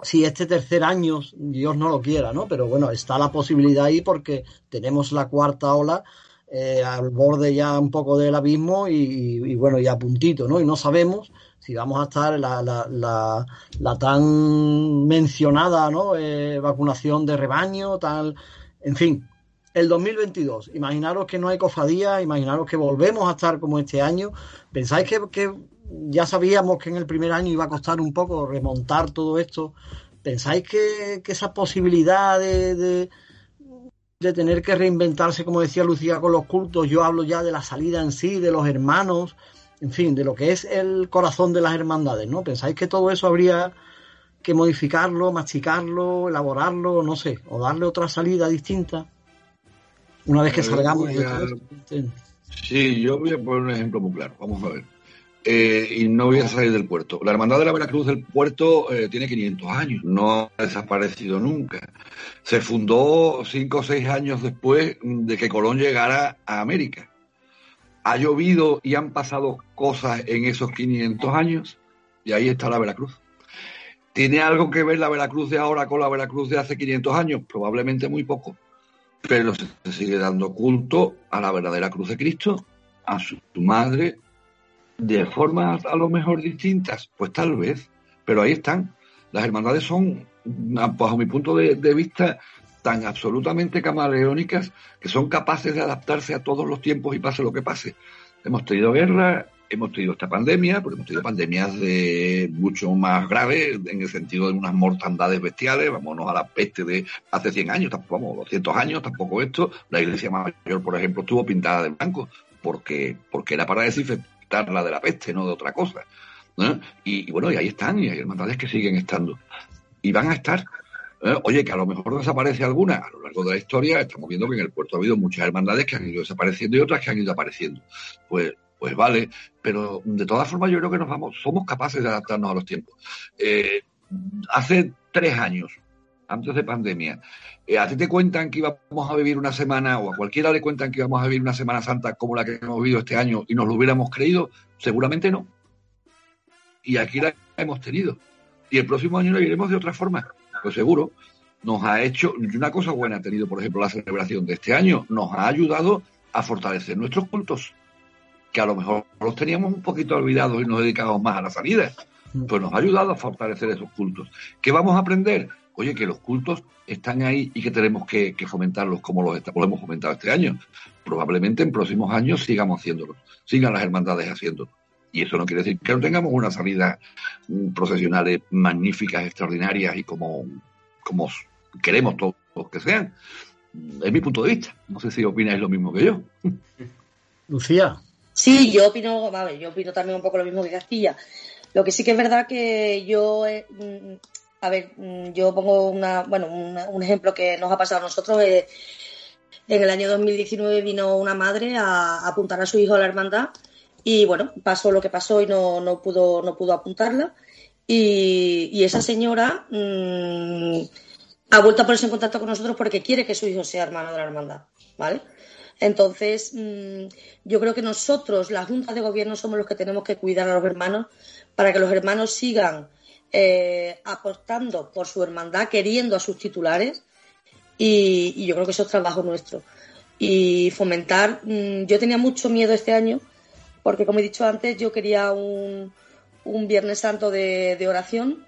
si este tercer año, Dios no lo quiera, ¿no? Pero bueno, está la posibilidad ahí porque tenemos la cuarta ola eh, al borde ya un poco del abismo y, bueno, y a puntito, ¿no? Y no sabemos si vamos a estar la, la, la, tan mencionada, ¿no? Eh, vacunación de rebaño, tal, en fin. El 2022, imaginaros que no hay cofadía, imaginaros que volvemos a estar como este año. ¿Pensáis que, ya sabíamos que en el primer año iba a costar un poco remontar todo esto. ¿Pensáis que, esa posibilidad de, de, tener que reinventarse, como decía Lucía, con los cultos, yo hablo ya de la salida en sí, de los hermanos, en fin, de lo que es el corazón de las hermandades, ¿no? ¿Pensáis que todo eso habría que modificarlo, masticarlo, elaborarlo, no sé, o darle otra salida distinta? Una vez que salgamos de. Sí, yo voy a poner un ejemplo muy claro. Vamos a ver. Eh, y no voy a salir del puerto. La Hermandad de la Veracruz del puerto eh, tiene 500 años, no ha desaparecido nunca. Se fundó cinco o seis años después de que Colón llegara a América. Ha llovido y han pasado cosas en esos 500 años y ahí está la Veracruz. ¿Tiene algo que ver la Veracruz de ahora con la Veracruz de hace 500 años? Probablemente muy poco. Pero se sigue dando culto a la verdadera cruz de Cristo, a su madre, de formas a lo mejor distintas, pues tal vez, pero ahí están. Las hermandades son, bajo mi punto de, vista, tan absolutamente camaleónicas que son capaces de adaptarse a todos los tiempos y pase lo que pase. Hemos tenido guerra, hemos tenido esta pandemia, porque hemos tenido pandemias de mucho más graves, en el sentido de unas mortandades bestiales, vámonos a la peste de hace 100 años, tampoco, vamos, 200 años, tampoco esto. La iglesia mayor, por ejemplo, estuvo pintada de blanco, porque, porque era para desinfectar la de la peste, no de otra cosa. Y, bueno, y ahí están, y hay hermandades que siguen estando. Y van a estar. Oye, que a lo mejor desaparece alguna. A lo largo de la historia estamos viendo que en el puerto ha habido muchas hermandades que han ido desapareciendo y otras que han ido apareciendo. Pues, pues vale, pero de todas formas yo creo que nos vamos, somos capaces de adaptarnos a los tiempos. Eh, hace tres años, antes de pandemia, eh, ¿a ti te cuentan que íbamos a vivir una semana, o a cualquiera le cuentan que íbamos a vivir una Semana Santa como la que hemos vivido este año y nos lo hubiéramos creído? Seguramente no. Y aquí la hemos tenido. Y el próximo año la iremos de otra forma, pues seguro. Nos ha hecho, una cosa buena ha tenido, por ejemplo, la celebración de este año, nos ha ayudado a fortalecer nuestros cultos, que a lo mejor los teníamos un poquito olvidados y nos dedicamos más a la salida. Pues nos ha ayudado a fortalecer esos cultos. ¿Qué vamos a aprender? oye, que los cultos están ahí y que tenemos que, fomentarlos como los, hemos fomentado este año. Probablemente en próximos años sigamos haciéndolo, sigan las hermandades haciéndolo. Y eso no quiere decir que no tengamos unas salidas mm, procesionales magníficas, extraordinarias y como, como queremos todos que sean. Es mi punto de vista. No sé si opináis lo mismo que yo. Lucía. Sí, yo opino, yo opino también un poco lo mismo que Castilla. Lo que sí que es verdad que yo mm, a ver, mm, yo pongo una, bueno, un ejemplo que nos ha pasado a nosotros. Eh, en el año 2019 vino una madre a, apuntar a su hijo a la hermandad y bueno, pasó lo que pasó y no, no pudo, no pudo apuntarla. Y, esa señora mm, ha vuelto a ponerse en contacto con nosotros porque quiere que su hijo sea hermano de la hermandad, ¿vale? Entonces, mm, yo creo que nosotros, la Junta de Gobierno, somos los que tenemos que cuidar a los hermanos para que los hermanos sigan eh, apostando por su hermandad, queriendo a sus titulares, y, yo creo que eso es trabajo nuestro. Y fomentar, mm, yo tenía mucho miedo este año, porque como he dicho antes, yo quería un, Viernes Santo de, oración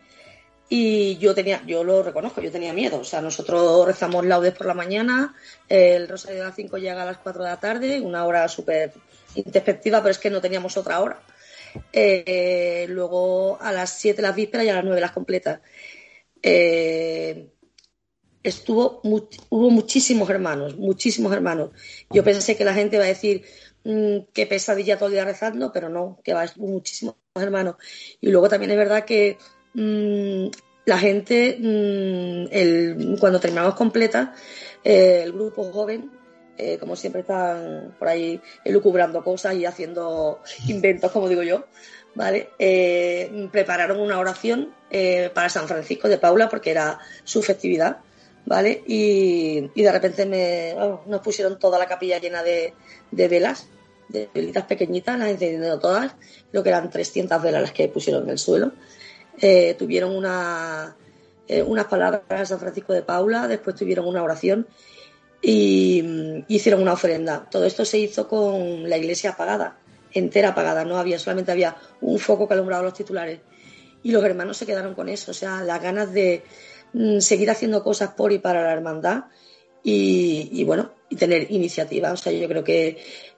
y yo tenía, yo lo reconozco, yo tenía miedo. O sea, nosotros rezamos laudes por la mañana, el rosario de las 5 llega a las 4 de la tarde, una hora súper introspectiva, pero es que no teníamos otra hora. Eh, luego a las 7 las vísperas y a las 9 las completas. Eh, estuvo hubo muchísimos hermanos, muchísimos hermanos. Yo pensé que la gente iba a decir mm, qué pesadilla todo el día rezando, pero no, que va muchísimos hermanos. Y luego también es verdad que mm, la gente, mm, cuando terminamos completa, eh, el grupo joven eh, como siempre están por ahí elucubrando cosas y haciendo inventos, como digo yo, ¿vale? Eh, prepararon una oración eh, para San Francisco de Paula porque era su festividad, ¿vale? Y, de repente me, nos pusieron toda la capilla llena de, velas, de velitas pequeñitas, las encendiendo todas, creo que eran 300 velas las que pusieron en el suelo. tuvieron una, unas palabras a San Francisco de Paula, después tuvieron una oración y mm, hicieron una ofrenda. Todo esto se hizo con la iglesia apagada, entera apagada, no había, solamente había un foco que alumbraba los titulares. Y los hermanos se quedaron con eso, o sea, las ganas de mm, seguir haciendo cosas por y para la hermandad y, bueno, y tener iniciativa. O sea, yo creo que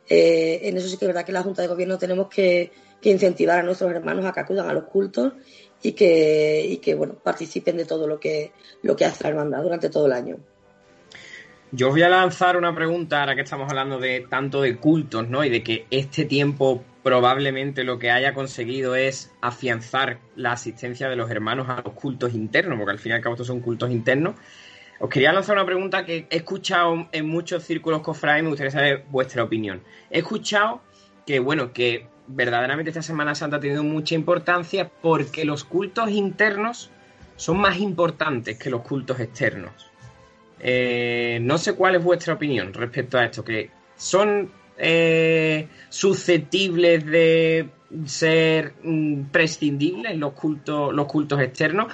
eh, en eso sí que es verdad que la Junta de Gobierno tenemos que, incentivar a nuestros hermanos a que acudan a los cultos y que, y que bueno, participen de todo lo que, lo que hace la hermandad durante todo el año. Yo os voy a lanzar una pregunta ahora que estamos hablando de tanto de cultos, ¿no? Y de que este tiempo probablemente lo que haya conseguido es afianzar la asistencia de los hermanos a los cultos internos, porque al fin y al cabo estos son cultos internos. Os quería lanzar una pregunta que he escuchado en muchos círculos cofrades y me gustaría saber vuestra opinión. He escuchado que, bueno, que verdaderamente esta Semana Santa ha tenido mucha importancia porque los cultos internos son más importantes que los cultos externos. Eh, no sé cuál es vuestra opinión respecto a esto, que son eh, susceptibles de ser mm, prescindibles los cultos, los cultos externos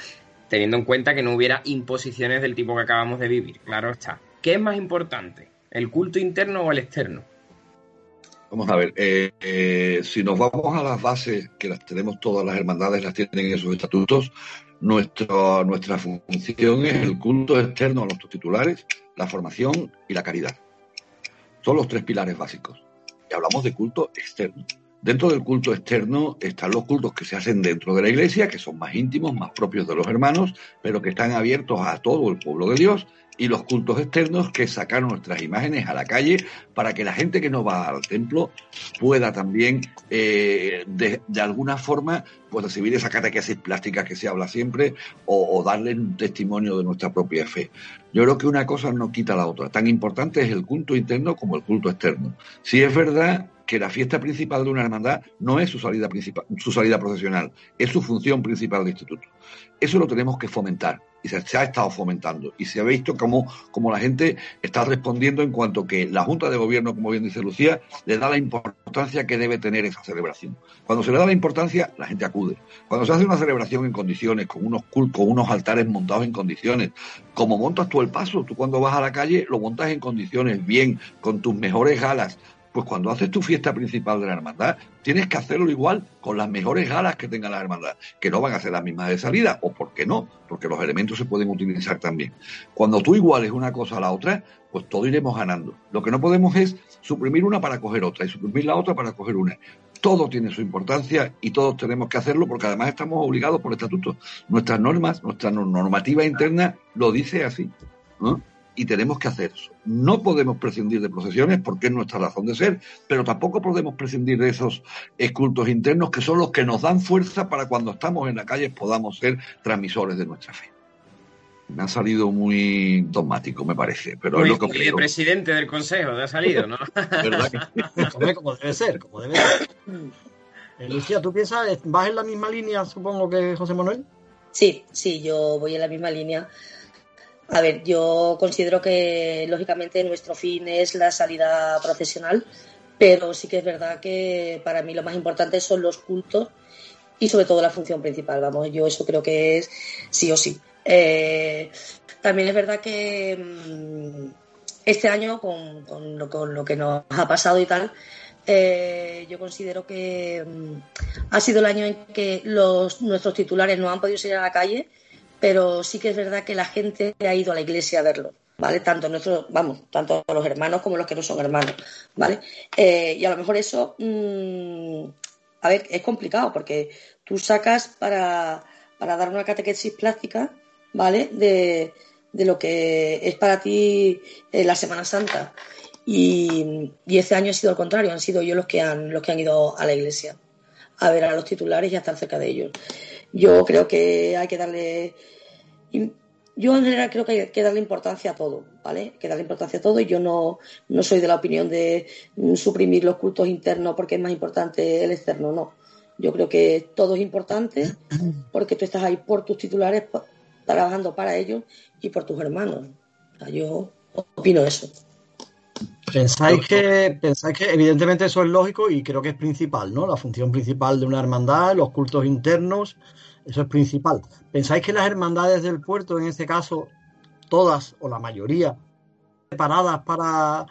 teniendo en cuenta que no hubiera imposiciones del tipo que acabamos de vivir. Claro está. ¿Qué es más importante? ¿El culto interno o el externo? Vamos a ver, eh, eh, si nos vamos a las bases que las tenemos todas las hermandades, las tienen en sus estatutos, nuestra, nuestra función es el culto externo a nuestros titulares, la formación y la caridad. Son los tres pilares básicos. Y hablamos de culto externo. Dentro del culto externo están los cultos que se hacen dentro de la iglesia, que son más íntimos, más propios de los hermanos, pero que están abiertos a todo el pueblo de Dios, y los cultos externos que sacan nuestras imágenes a la calle para que la gente que no va al templo pueda también eh, de, alguna forma pues recibir esa catequesis plástica que se habla siempre o, o, darle un testimonio de nuestra propia fe. Yo creo que una cosa no quita la otra. Tan importante es el culto interno como el culto externo. Si es verdad que la fiesta principal de una hermandad no es su salida principal, su salida profesional, es su función principal de instituto. Eso lo tenemos que fomentar y se, ha estado fomentando y se ha visto cómo, la gente está respondiendo en cuanto que la Junta de Gobierno, como bien dice Lucía, le da la importancia que debe tener esa celebración. Cuando se le da la importancia, la gente acude. Cuando se hace una celebración en condiciones, con unos con unos altares montados en condiciones, como montas tú el paso, tú cuando vas a la calle lo montas en condiciones bien, con tus mejores galas, pues cuando haces tu fiesta principal de la hermandad, tienes que hacerlo igual con las mejores galas que tenga la hermandad, que no van a ser las mismas de salida, o por qué no, porque los elementos se pueden utilizar también. Cuando tú iguales una cosa a la otra, pues todo iremos ganando. Lo que no podemos es suprimir una para coger otra y suprimir la otra para coger una. Todo tiene su importancia y todos tenemos que hacerlo porque además estamos obligados por estatuto. Nuestras normas, nuestra normativa interna lo dice así. ¿no? Y tenemos que hacer eso. No podemos prescindir de procesiones porque es nuestra razón de ser, pero tampoco podemos prescindir de esos cultos internos que son los que nos dan fuerza para cuando estamos en la calle podamos ser transmisores de nuestra fe. Me ha salido muy dogmático, me parece, pero es lo que El presidente del consejo te ha salido, ¿no? como debe ser, como debe ser. Eh, Lucía, ¿tú piensas, vas en la misma línea, supongo que José Manuel? Sí, sí, yo voy en la misma línea a ver, yo considero que lógicamente nuestro fin es la salida procesional, pero sí que es verdad que para mí lo más importante son los cultos y sobre todo la función principal. Vamos, yo eso creo que es sí o sí. Eh, también es verdad que mm, este año, con, lo, que nos ha pasado y tal, eh, yo considero que mm, ha sido el año en que los, nuestros titulares no han podido salir a la calle pero sí que es verdad que la gente ha ido a la iglesia a verlo. ¿Vale? Tanto nuestros, vamos, tanto los hermanos como los que no son hermanos, ¿vale? Eh, y a lo mejor eso, mm, a ver, es complicado porque tú sacas para, dar una catequesis plástica, ¿vale? De, lo que es para ti eh, la Semana Santa. Y, y, este año ha sido al contrario, han sido ellos los que han, los que han ido a la iglesia a ver a los titulares y a estar cerca de ellos. Yo creo que hay que darle. Yo en general creo que hay que darle importancia a todo, ¿vale? Que darle importancia a todo y yo no, no soy de la opinión de suprimir los cultos internos porque es más importante el externo, no. Yo creo que todo es importante porque tú estás ahí por tus titulares, trabajando para ellos y por tus hermanos. yo opino eso. Pensáis que, pensáis que evidentemente eso es lógico y creo que es principal, ¿no? La función principal de una hermandad, los cultos internos, eso es principal. ¿Pensáis que las hermandades del puerto, en este caso, todas o la mayoría, preparadas para,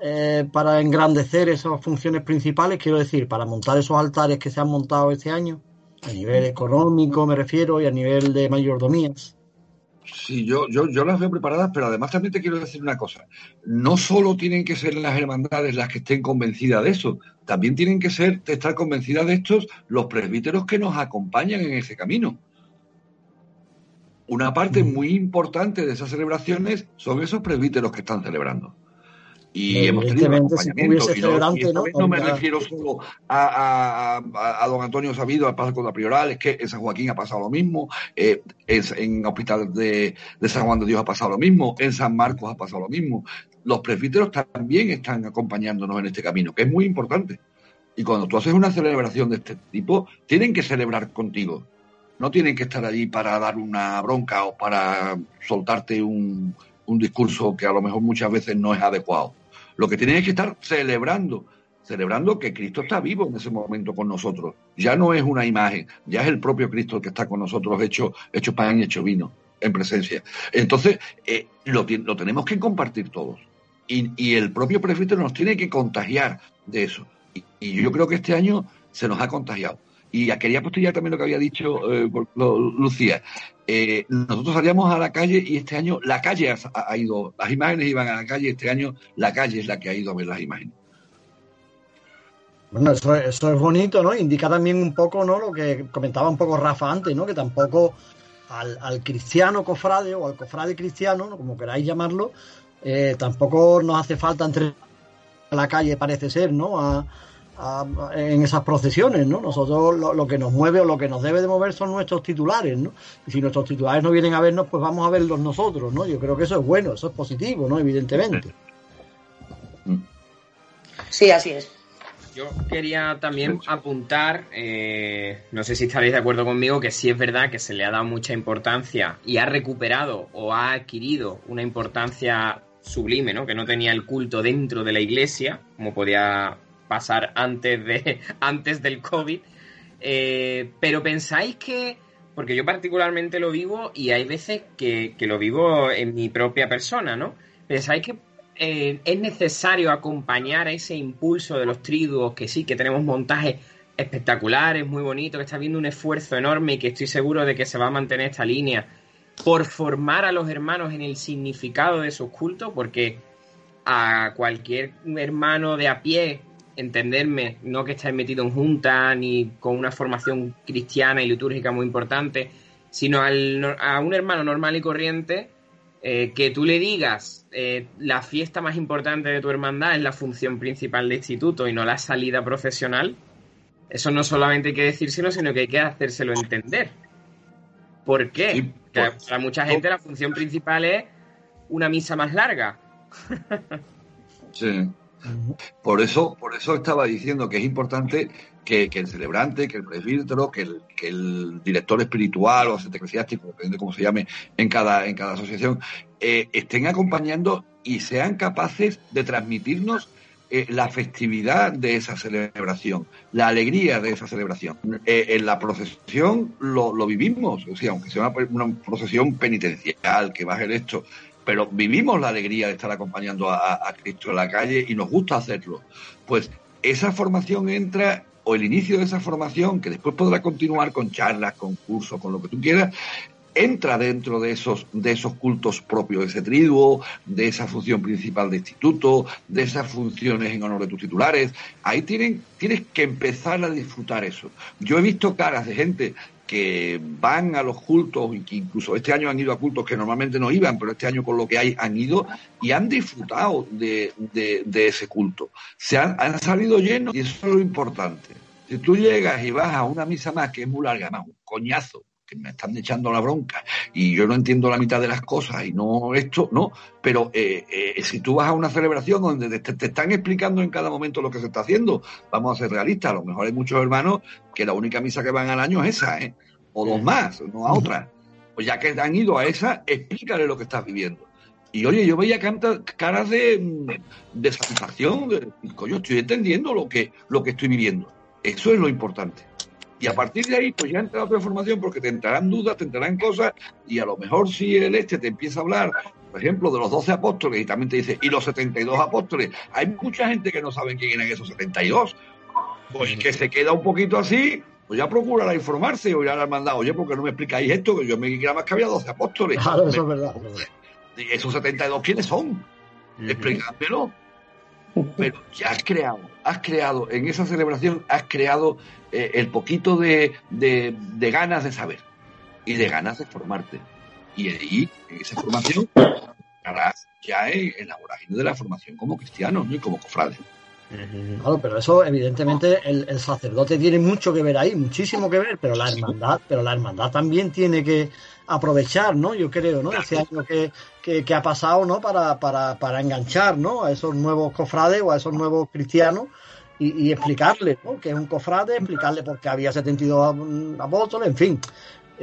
eh, para engrandecer esas funciones principales? Quiero decir, para montar esos altares que se han montado este año, a nivel económico me refiero y a nivel de mayordomías. Sí, yo, yo, yo las veo preparadas, pero además también te quiero decir una cosa. No solo tienen que ser las hermandades las que estén convencidas de eso, también tienen que ser, estar convencidas de estos los presbíteros que nos acompañan en ese camino. Una parte muy importante de esas celebraciones son esos presbíteros que están celebrando. Y hemos tenido un acompañamiento. Y no, y ¿no? no me refiero solo a, a, a, don Antonio Sabido, al Paso con la Prioral, es que en San Joaquín ha pasado lo mismo, eh, es, en Hospital de, de, San Juan de Dios ha pasado lo mismo, en San Marcos ha pasado lo mismo. Los presbíteros también están acompañándonos en este camino, que es muy importante. Y cuando tú haces una celebración de este tipo, tienen que celebrar contigo. No tienen que estar allí para dar una bronca o para soltarte un, un discurso que a lo mejor muchas veces no es adecuado. Lo que tienen es que estar celebrando, celebrando que Cristo está vivo en ese momento con nosotros. Ya no es una imagen, ya es el propio Cristo el que está con nosotros, hecho, pan y hecho vino, en presencia. Entonces, eh, lo, tenemos que compartir todos. Y, el propio presbítero nos tiene que contagiar de eso. Y yo creo que este año se nos ha contagiado. Y quería postillar también lo que había dicho eh, Lucía. Eh, nosotros salíamos a la calle y este año la calle ha, ido, las imágenes iban a la calle, este año la calle es la que ha ido a ver las imágenes. Bueno, eso, eso es bonito, ¿no? Indica también un poco, ¿no? Lo que comentaba un poco Rafa antes, ¿no? Que tampoco al, cristiano cofrade o al cofrade cristiano, ¿no? como queráis llamarlo, eh, tampoco nos hace falta entre la calle, parece ser, ¿no? A, en esas procesiones, ¿no? Nosotros lo, lo, que nos mueve o lo que nos debe de mover son nuestros titulares, ¿no? Y si nuestros titulares no vienen a vernos, pues vamos a verlos nosotros, ¿no? Yo creo que eso es bueno, eso es positivo, ¿no? Evidentemente. Sí, así es. Yo quería también apuntar, eh, no sé si estaréis de acuerdo conmigo, que sí es verdad que se le ha dado mucha importancia y ha recuperado o ha adquirido una importancia sublime, ¿no? Que no tenía el culto dentro de la iglesia, como podía pasar antes, de, antes del COVID. Eh, pero pensáis que, porque yo particularmente lo vivo y hay veces que, que lo vivo en mi propia persona, ¿no? ¿Pensáis que eh, es necesario acompañar a ese impulso de los triduos, que sí, que tenemos montajes espectaculares, muy bonitos, que está habiendo un esfuerzo enorme y que estoy seguro de que se va a mantener esta línea por formar a los hermanos en el significado de sus cultos, porque a cualquier hermano de a pie entenderme, no que estáis metido en junta ni con una formación cristiana y litúrgica muy importante, sino al, a un hermano normal y corriente eh, que tú le digas eh, la fiesta más importante de tu hermandad es la función principal de instituto y no la salida profesional, eso no solamente hay que decírselo, sino que hay que hacérselo entender. ¿Por qué? Sí, pues, que para mucha gente la función principal es una misa más larga. sí. Por eso, por eso estaba diciendo que es importante que, que el celebrante, que el presbítero, que el, que el director espiritual o eclesiástico, depende de cómo se llame en cada, en cada asociación, eh, estén acompañando y sean capaces de transmitirnos eh, la festividad de esa celebración, la alegría de esa celebración. Eh, en la procesión lo, lo, vivimos, o sea, aunque sea una, una procesión penitencial, que va a ser esto, pero vivimos la alegría de estar acompañando a, Cristo en la calle y nos gusta hacerlo. Pues esa formación entra, o el inicio de esa formación, que después podrá continuar con charlas, con cursos, con lo que tú quieras, entra dentro de esos, de esos cultos propios de ese triduo, de esa función principal de instituto, de esas funciones en honor de tus titulares. Ahí tienen, tienes que empezar a disfrutar eso. Yo he visto caras de gente que van a los cultos, y que incluso este año han ido a cultos que normalmente no iban, pero este año con lo que hay han ido y han disfrutado de, de, de ese culto. Se han, han, salido llenos y eso es lo importante. Si tú llegas y vas a una misa más que es muy larga, más un coñazo, que me están echando la bronca y yo no entiendo la mitad de las cosas y no esto, no, pero eh, eh, si tú vas a una celebración donde te, te, están explicando en cada momento lo que se está haciendo, vamos a ser realistas, a lo mejor hay muchos hermanos que la única misa que van al año es esa, ¿eh? o dos más, no a otra. Pues ya que han ido a esa, explícale lo que estás viviendo. Y oye, yo veía caras de, de satisfacción, de, coño, estoy entendiendo lo que, lo que estoy viviendo. Eso es lo importante. Y a partir de ahí, pues ya entra otra formación porque te entrarán dudas, te entrarán cosas, y a lo mejor si el este te empieza a hablar, por ejemplo, de los 12 apóstoles, y también te dice, y los 72 apóstoles, hay mucha gente que no sabe quién eran esos 72, pues que se queda un poquito así, pues ya procurará informarse o irá al hermandad. Oye, ¿por qué no me explicáis esto? Que yo me quiera más que había 12 apóstoles. Claro, eso es verdad. ¿Esos 72 quiénes son? Explícamelo. Pero ya has creado, has creado, en esa celebración has creado eh, el poquito de, de, ganas de saber y de ganas de formarte. Y ahí, en esa formación, ya en, en la vorágine de la formación como cristiano ¿no? y como cofrade. Claro, pero eso evidentemente el, el, sacerdote tiene mucho que ver ahí, muchísimo que ver, pero la hermandad, pero la hermandad también tiene que aprovechar, ¿no? Yo creo, ¿no? Ese año que, que, que ha pasado, ¿no? Para, para, para enganchar, ¿no? A esos nuevos cofrades o a esos nuevos cristianos y, y explicarles, ¿no? Que es un cofrade, explicarle por qué había 72 apóstoles, en fin.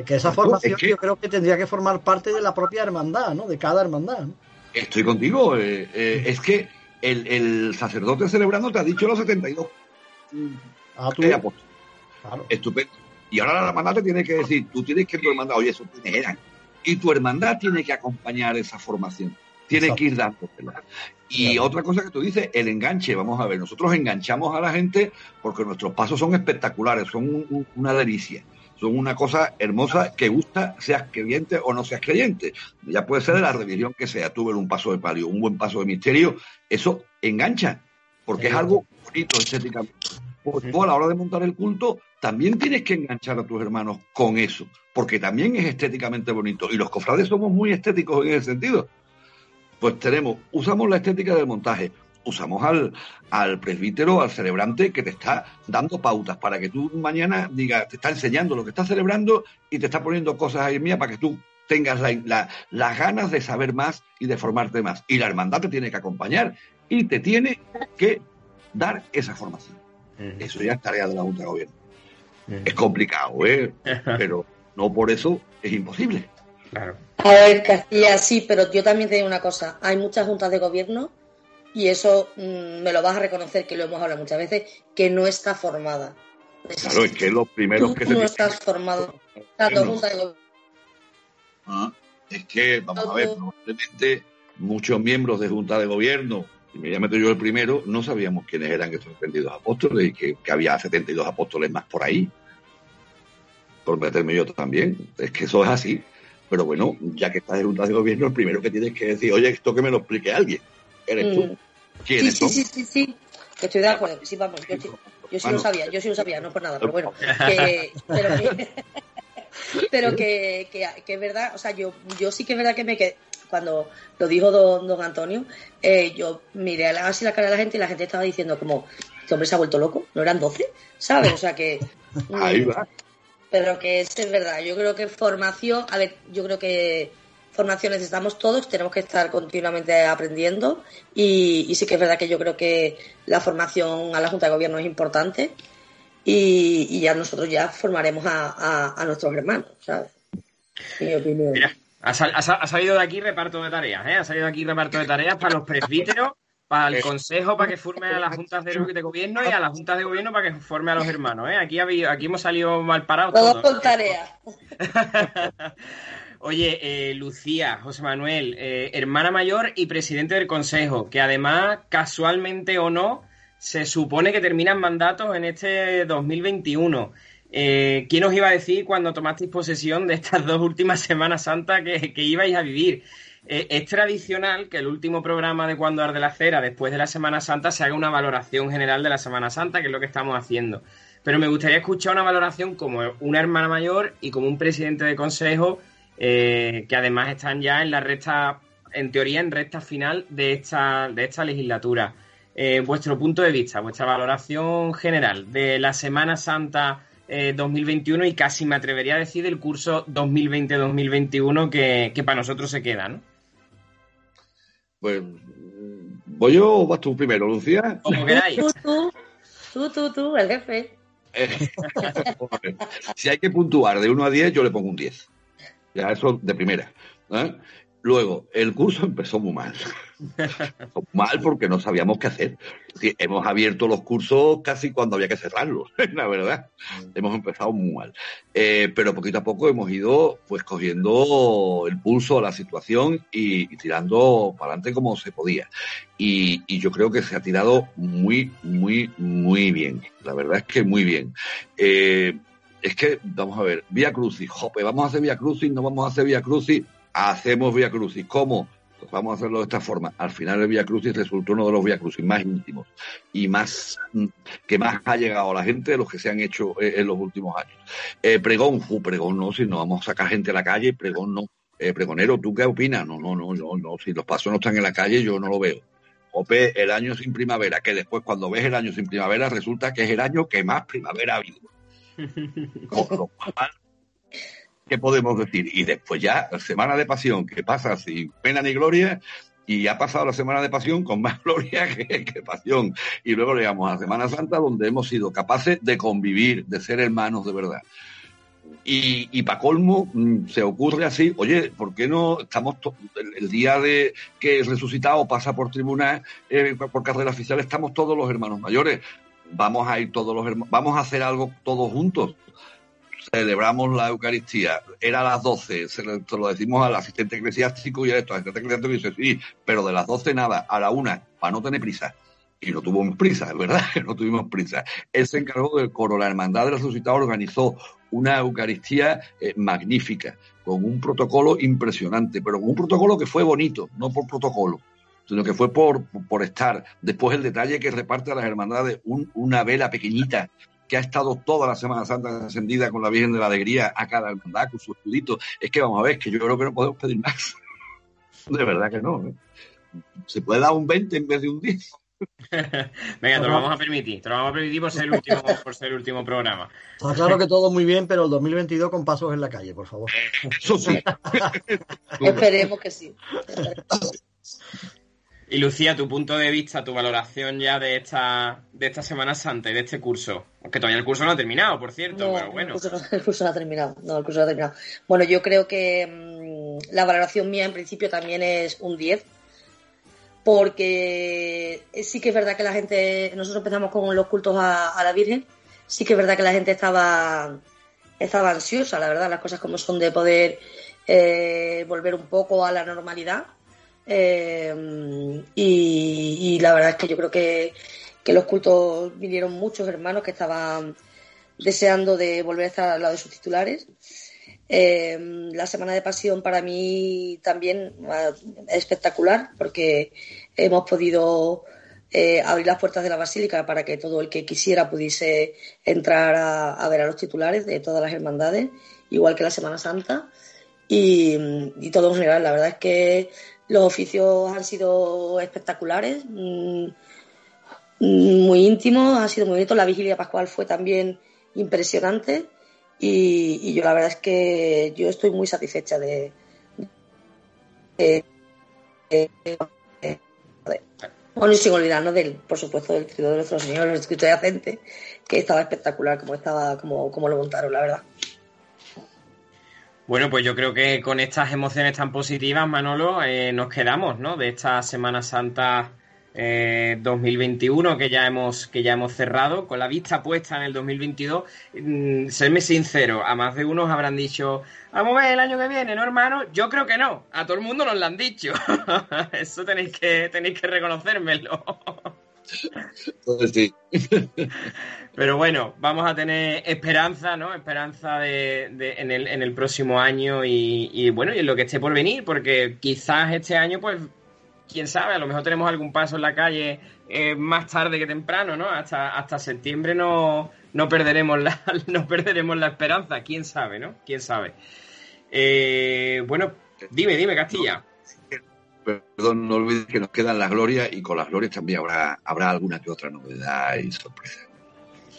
Que esa formación yo creo que tendría que formar parte de la propia hermandad, ¿no? De cada hermandad. ¿no? Estoy contigo. Eh, eh, es que el, el, sacerdote celebrando te ha dicho los 72. Ah, tú. Claro. Estupendo. Y ahora la hermandad te tiene que decir, tú tienes que tu hermandad, oye, eso quiénes eran. Y tu hermandad tiene que acompañar esa formación. Tiene Exacto. que ir dándosela. Y claro. otra cosa que tú dices, el enganche. Vamos a ver, nosotros enganchamos a la gente porque nuestros pasos son espectaculares, son un, un, una delicia son una cosa hermosa que gusta, seas creyente o no seas creyente. Ya puede ser de la religión que sea. Tú ver un paso de palio, un buen paso de misterio, eso engancha, porque es algo bonito estéticamente. Porque tú a la hora de montar el culto también tienes que enganchar a tus hermanos con eso, porque también es estéticamente bonito. Y los cofrades somos muy estéticos en ese sentido. Pues tenemos, usamos la estética del montaje, usamos al, al presbítero, al celebrante que te está dando pautas para que tú mañana digas, te está enseñando lo que estás celebrando y te está poniendo cosas ahí mía para que tú tengas la, la, las ganas de saber más y de formarte más. Y la hermandad te tiene que acompañar y te tiene que dar esa formación. Uh -huh. Eso ya es tarea de la Junta de Gobierno. Uh -huh. Es complicado, ¿eh? pero no por eso es imposible. Claro. A ver, Castilla, sí, pero yo también te digo una cosa. Hay muchas juntas de gobierno y eso mmm, me lo vas a reconocer, que lo hemos hablado muchas veces, que no está formada. Claro, es que los primeros Tú que no se estás formado. Tanto no. junta de gobierno. Ah, es que, vamos a ver, probablemente muchos miembros de Junta de Gobierno, meto yo el primero, no sabíamos quiénes eran estos 72 apóstoles y que, que había 72 apóstoles más por ahí. Por meterme yo también. Es que eso es así. Pero bueno, ya que estás en Junta de Gobierno, el primero que tienes que decir, oye, esto que me lo explique alguien. Eres tú. Mm. ¿Quiénes sí, son? sí, sí, sí, sí. Que estoy de acuerdo. Sí, vamos, yo sí, yo sí lo sabía, yo sí lo sabía, no por nada, pero bueno. Que, pero que, pero que, que, que, es verdad, o sea, yo, yo sí que es verdad que me quedé, cuando lo dijo don, don Antonio, eh, yo miré así la cara de la gente y la gente estaba diciendo como, este hombre se ha vuelto loco, no eran 12, ¿sabes? O sea que... Ahí va. Pero que es verdad, yo creo que formación, a ver, yo creo que formación necesitamos todos, tenemos que estar continuamente aprendiendo y, y, sí que es verdad que yo creo que la formación a la Junta de Gobierno es importante y, y ya nosotros ya formaremos a, a, a nuestros hermanos, ¿sabes? Mi opinión. Mira, ha, sal, ha, ha, salido de aquí reparto de tareas, ¿eh? Ha salido de aquí reparto de tareas para los presbíteros, para el consejo, para que forme a las juntas de, de gobierno y a las juntas de gobierno para que forme a los hermanos, ¿eh? Aquí, ha, aquí hemos salido mal parados todos. Todos con tareas. Oye, eh, Lucía, José Manuel, eh, hermana mayor y presidente del Consejo, que además, casualmente o no, se supone que terminan mandatos en este 2021. Eh, ¿Quién os iba a decir cuando tomasteis posesión de estas dos últimas Semanas Santas que, que ibais a vivir? Eh, es tradicional que el último programa de Cuando Arde la Cera, después de la Semana Santa, se haga una valoración general de la Semana Santa, que es lo que estamos haciendo. Pero me gustaría escuchar una valoración como una hermana mayor y como un presidente de consejo eh, que además están ya en la recta, en teoría, en recta final de esta, de esta legislatura. Eh, vuestro punto de vista, vuestra valoración general de la Semana Santa eh, 2021 y casi me atrevería a decir del curso 2020-2021 que, que, para nosotros se queda, ¿no? Pues, ¿voy yo o vas tú primero, Lucía? Como queráis. Tú, tú, tú, tú, tú el jefe. si hay que puntuar de 1 a 10, yo le pongo un 10. Ya eso de primera. ¿eh? Luego, el curso empezó muy mal. mal porque no sabíamos qué hacer. Hemos abierto los cursos casi cuando había que cerrarlos, la verdad. Hemos empezado muy mal. Eh, pero poquito a poco hemos ido pues cogiendo el pulso a la situación y, y tirando para adelante como se podía. Y, y, yo creo que se ha tirado muy, muy, muy bien. La verdad es que muy bien. Eh, es que, vamos a ver, Vía Crucis, jope, vamos a hacer Vía Crucis, no vamos a hacer Vía Crucis, hacemos Vía Crucis. ¿Cómo? Pues vamos a hacerlo de esta forma. Al final el Vía Crucis resultó uno de los Vía Crucis más íntimos y más mm, que más ha llegado a la gente de los que se han hecho eh, en los últimos años. Eh, pregón, uh, pregón no, si no vamos a sacar gente a la calle, pregón no. Eh, pregonero, ¿tú qué opinas? No, no, no, no, no, si los pasos no están en la calle yo no lo veo. Jope, el año sin primavera, que después cuando ves el año sin primavera resulta que es el año que más primavera ha habido. Con lo cual, ¿qué podemos decir? Y después ya, semana de pasión, que pasa sin pena ni gloria, y ha pasado la semana de pasión con más gloria que, pasión. Y luego llegamos a Semana Santa, donde hemos sido capaces de convivir, de ser hermanos de verdad. Y, y para colmo, mm, se ocurre así, oye, ¿por qué no estamos el, el día de que resucitado pasa por tribunal, eh, por carrera oficial, estamos todos los hermanos mayores? Vamos a ir todos los hermanos, vamos a hacer algo todos juntos. Celebramos la Eucaristía, era a las 12, se lo, decimos al asistente eclesiástico y a esto, al asistente eclesiástico dice, sí, pero de las 12 nada, a la una, para no tener prisa y no tuvimos prisa, verdad no tuvimos prisa. Él se encargó del coro, la Hermandad del Resucitado organizó una Eucaristía eh, magnífica, con un protocolo impresionante, pero con un protocolo que fue bonito, no por protocolo, sino que fue por, por estar. Después el detalle que reparte a las hermandades un- una vela pequeñita que ha estado toda la Semana Santa encendida con la Virgen de la Alegría a cada hermandad con su escudito. Es que vamos a ver, que yo creo que no podemos pedir más. De verdad que no. ¿eh? Se puede dar un 20 en vez de un 10. Venga, te lo vamos a permitir. Te lo vamos a permitir por ser el último, por ser el último programa. Está claro que todo muy bien, pero el 2022 con pasos en la calle, por favor. Eso sí. Esperemos que sí. Y Lucía, tu punto de vista, tu valoración ya de esta, de esta Semana Santa y de este curso. Aunque todavía el curso no ha terminado, por cierto, No, pero bueno. el, curso no, el curso no ha terminado. No, el curso no ha terminado. Bueno, yo creo que mm, la valoración mía en principio también es un 10. Porque sí que es verdad que la gente, nosotros empezamos con los cultos a, a la Virgen, sí que es verdad que la gente estaba, estaba ansiosa, la verdad, las cosas como son de poder eh, volver un poco a la normalidad. Eh, y, la verdad es que yo creo que, que los cultos vinieron muchos hermanos que estaban deseando de volver a estar al lado de sus titulares. Eh, la Semana de Pasión para mí también es espectacular porque hemos podido eh, abrir las puertas de la Basílica para que todo el que quisiera pudiese entrar a, a ver a los titulares de todas las hermandades, igual que la Semana Santa. Y, y todo en general, la verdad es que los oficios han sido espectaculares, mm, muy íntimos, ha sido muy bonito. La vigilia pascual fue también impresionante y, y yo la verdad es que yo estoy muy satisfecha de, de- de- de- de- bueno y sin olvidarnos del por supuesto del trío de nuestro señor el escrito yacente que estaba espectacular como estaba como, como lo montaron la verdad Bueno, pues yo creo que con estas emociones tan positivas, Manolo, eh, nos quedamos, ¿no? De esta Semana Santa eh, 2021 que ya hemos que ya hemos cerrado, con la vista puesta en el 2022. Mm, serme sincero, a más de unos habrán dicho, vamos a ver el año que viene, ¿no, hermano? Yo creo que no. A todo el mundo nos lo han dicho. Eso tenéis que tenéis que reconocérmelo. Entonces sí. Pero bueno, vamos a tener esperanza, ¿no? Esperanza de, de- en, el, en el próximo año y, y, bueno, y en lo que esté por venir, porque quizás este año, pues, quién sabe, a lo mejor tenemos algún paso en la calle eh, más tarde que temprano, ¿no? Hasta, hasta septiembre no, no, perderemos la, no perderemos la esperanza, quién sabe, ¿no? Quién sabe. Eh, bueno, dime, dime, Castilla. Perdón, no olvides que nos quedan las glorias y con las glorias también habrá, habrá alguna que otra novedad y sorpresa.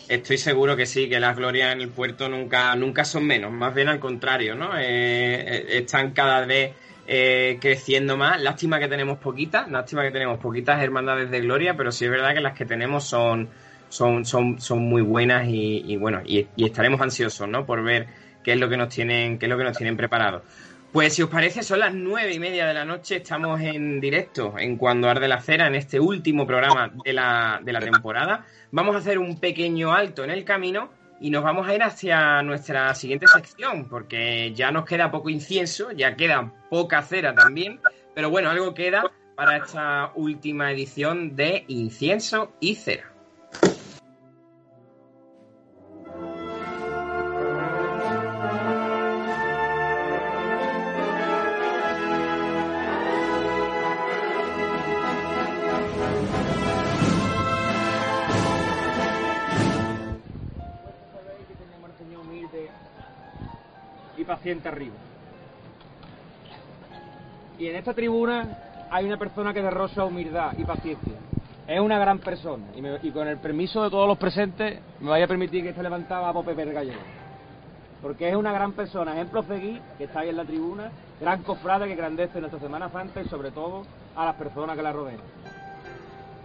Estoy seguro que sí, que las glorias en el puerto nunca, nunca son menos, más bien al contrario, ¿no? Eh, eh, están cada vez eh, creciendo más. Lástima que tenemos poquitas, lástima que tenemos poquitas hermandades de gloria, pero sí es verdad que las que tenemos son, son, son, son muy buenas y, bueno, y, y estaremos ansiosos, ¿no? Por ver qué es lo que nos tienen, qué es lo que nos tienen preparado. Pues si os parece, son las nueve y media de la noche, estamos en directo en Cuando Arde la Cera, en este último programa de la, de la temporada. Vamos a hacer un pequeño alto en el camino y nos vamos a ir hacia nuestra siguiente sección, porque ya nos queda poco incienso, ya queda poca cera también, pero bueno, algo queda para esta última edición de Incienso y Cera. Sienta arriba. Y en esta tribuna hay una persona que derrocha humildad y paciencia. Es una gran persona y, me- y con el permiso de todos los presentes me vaya a permitir que esté levantada a Pope Gallego. Porque es una gran persona, ejemplo a seguir, que está ahí en la tribuna, gran cofrade que grandece nuestra Semana Santa y sobre todo a las personas que la rodean.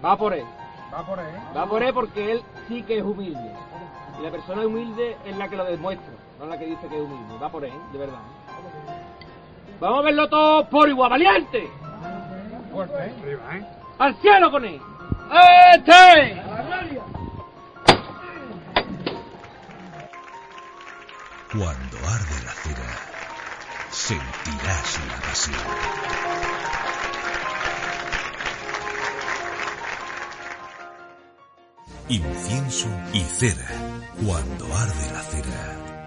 Va por él. Va por ahí. Va por él porque él sí que es humilde. Y la persona humilde es la que lo demuestra, no la que dice que es humilde. Va por él, de verdad. Vamos a verlo todo por igual, valiente. Fuerte, ¿eh? Arriba, ¿eh? ¡Al cielo con él! ¡Este! Cuando arde la cera, sentirás la pasión. Incienso y cera. Cuando arde la cera.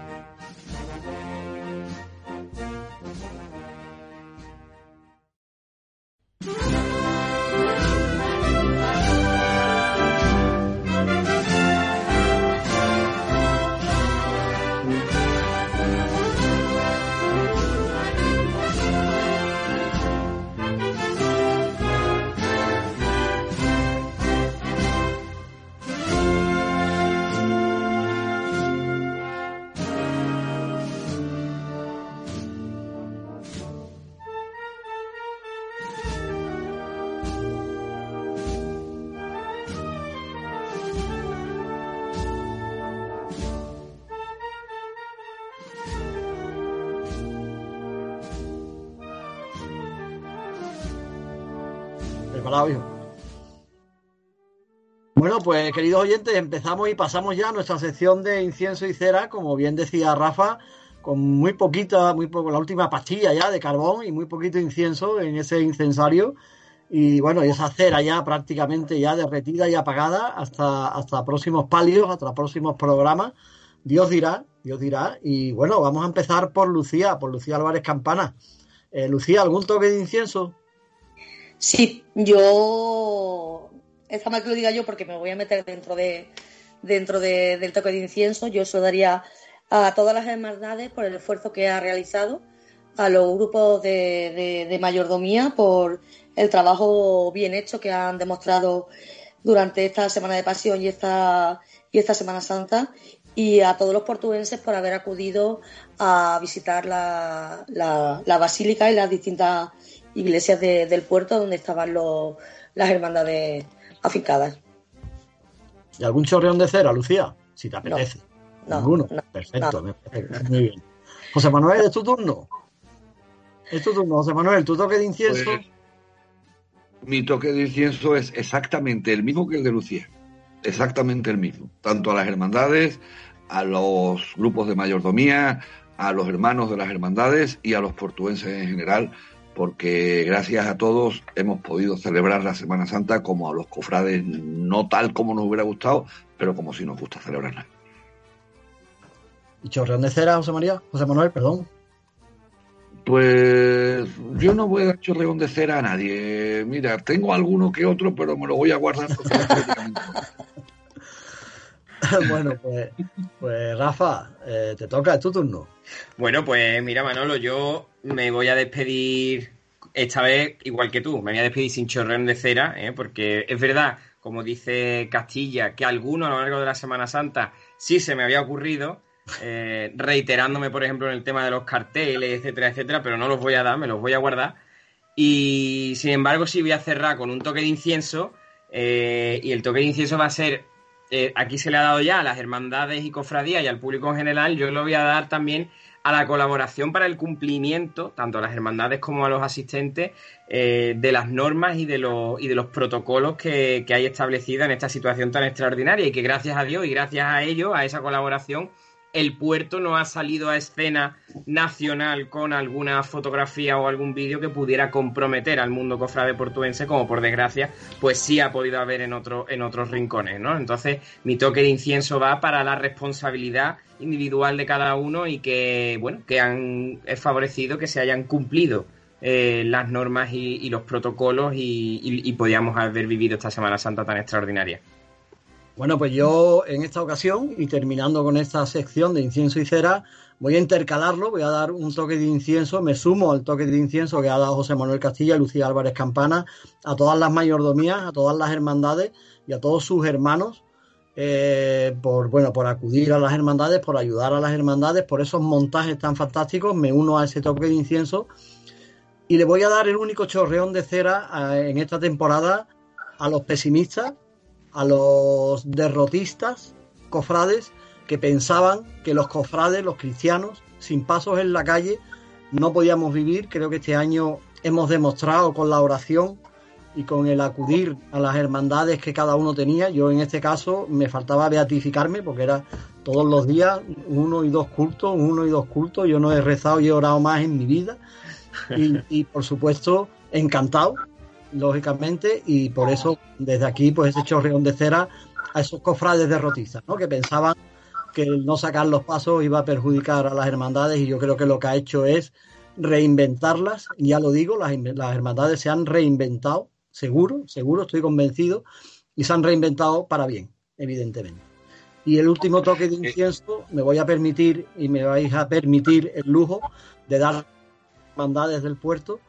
Pues queridos oyentes, empezamos y pasamos ya a nuestra sección de incienso y cera, como bien decía Rafa, con muy poquita, muy poco, la última pastilla ya de carbón y muy poquito incienso en ese incensario. Y bueno, y esa cera ya prácticamente ya derretida y apagada hasta, hasta próximos palios, hasta próximos programas. Dios dirá, Dios dirá. Y bueno, vamos a empezar por Lucía, por Lucía Álvarez Campana. Eh, Lucía, ¿algún toque de incienso? Sí, yo. Está mal que lo diga yo porque me voy a meter dentro de dentro de- del toque de incienso. Yo se lo daría a todas las hermandades por el esfuerzo que ha realizado, a los grupos de, mayordomía por el trabajo bien hecho que han demostrado durante esta Semana de Pasión y esta, y esta Semana Santa, y a todos los portugueses por haber acudido a visitar la, la- basílica y las distintas iglesias de- del puerto donde estaban los, las hermandades afincadas. ¿Y algún chorreón de cera, Lucía? Si te apetece. no, Ninguno. no, Perfecto, no. me parece muy bien. José Manuel, es tu turno. Es tu turno, José Manuel, tu toque de incienso. Pues, mi toque de incienso es exactamente el mismo que el de Lucía. Exactamente el mismo. Tanto a las hermandades, a los grupos de mayordomía, a los hermanos de las hermandades y a los portuenses en general, porque gracias a todos hemos podido celebrar la Semana Santa como a los cofrades, no tal como nos hubiera gustado, pero como si nos gusta celebrarla. ¿Y chorreón de cera, José María? José Manuel, perdón. Pues yo no voy a dar chorreón de cera a nadie. Mira, tengo alguno que otro, pero me lo voy a guardar bueno, pues, pues Rafa, eh, te toca, es tu turno. Bueno, pues mira, Manolo, yo me voy a despedir esta vez igual que tú. Me voy a despedir sin chorreón de cera, ¿eh? porque es verdad, como dice Castilla, que alguno a lo largo de la Semana Santa sí se me había ocurrido, eh, reiterándome, por ejemplo, en el tema de los carteles, etcétera, etcétera, pero no los voy a dar, me los voy a guardar. Y sin embargo, sí voy a cerrar con un toque de incienso. eh, y el toque de incienso va a ser aquí se le ha dado ya a las hermandades y cofradías y al público en general, yo lo voy a dar también a la colaboración para el cumplimiento, tanto a las hermandades como a los asistentes, eh, de las normas y de los, y de los protocolos que, que hay establecidos en esta situación tan extraordinaria. Y que gracias a Dios y gracias a ello, a esa colaboración, el puerto no ha salido a escena nacional con alguna fotografía o algún vídeo que pudiera comprometer al mundo cofrade portuense, como por desgracia, pues sí ha podido haber en, otro, en otros rincones, ¿no? Entonces, mi toque de incienso va para la responsabilidad individual de cada uno y que, bueno, que han favorecido que se hayan cumplido eh, las normas y, los protocolos y podíamos haber vivido esta Semana Santa tan extraordinaria. Bueno, pues yo en esta ocasión, y terminando con esta sección de incienso y cera, voy a intercalarlo, voy a dar un toque de incienso, me sumo al toque de incienso que ha dado José Manuel Castilla Lucía Álvarez Campana, a todas las mayordomías, a todas las hermandades y a todos sus hermanos, eh, por, bueno, por acudir a las hermandades, por ayudar a las hermandades, por esos montajes tan fantásticos, me uno a ese toque de incienso y le voy a dar el único chorreón de cera eh, en esta temporada a los pesimistas, a los derrotistas, cofrades, que pensaban que los cofrades, los cristianos, sin pasos en la calle, no podíamos vivir. Creo que este año hemos demostrado con la oración y con el acudir a las hermandades que cada uno tenía. Yo en este caso me faltaba beatificarme porque era todos los días uno y dos cultos, uno y dos cultos. Yo no he rezado y he orado más en mi vida. Y, y por supuesto, encantado, lógicamente, y por eso desde aquí pues ese chorreón de cera a esos cofrades derrotistas, ¿no? que pensaban que el no sacar los pasos iba a perjudicar a las hermandades y yo creo que lo que ha hecho es reinventarlas, ya lo digo, las, las hermandades se han reinventado, seguro, seguro, estoy convencido, y se han reinventado para bien, evidentemente. Y el último toque de incienso, me voy a permitir y me vais a permitir el lujo de dar hermandades del puerto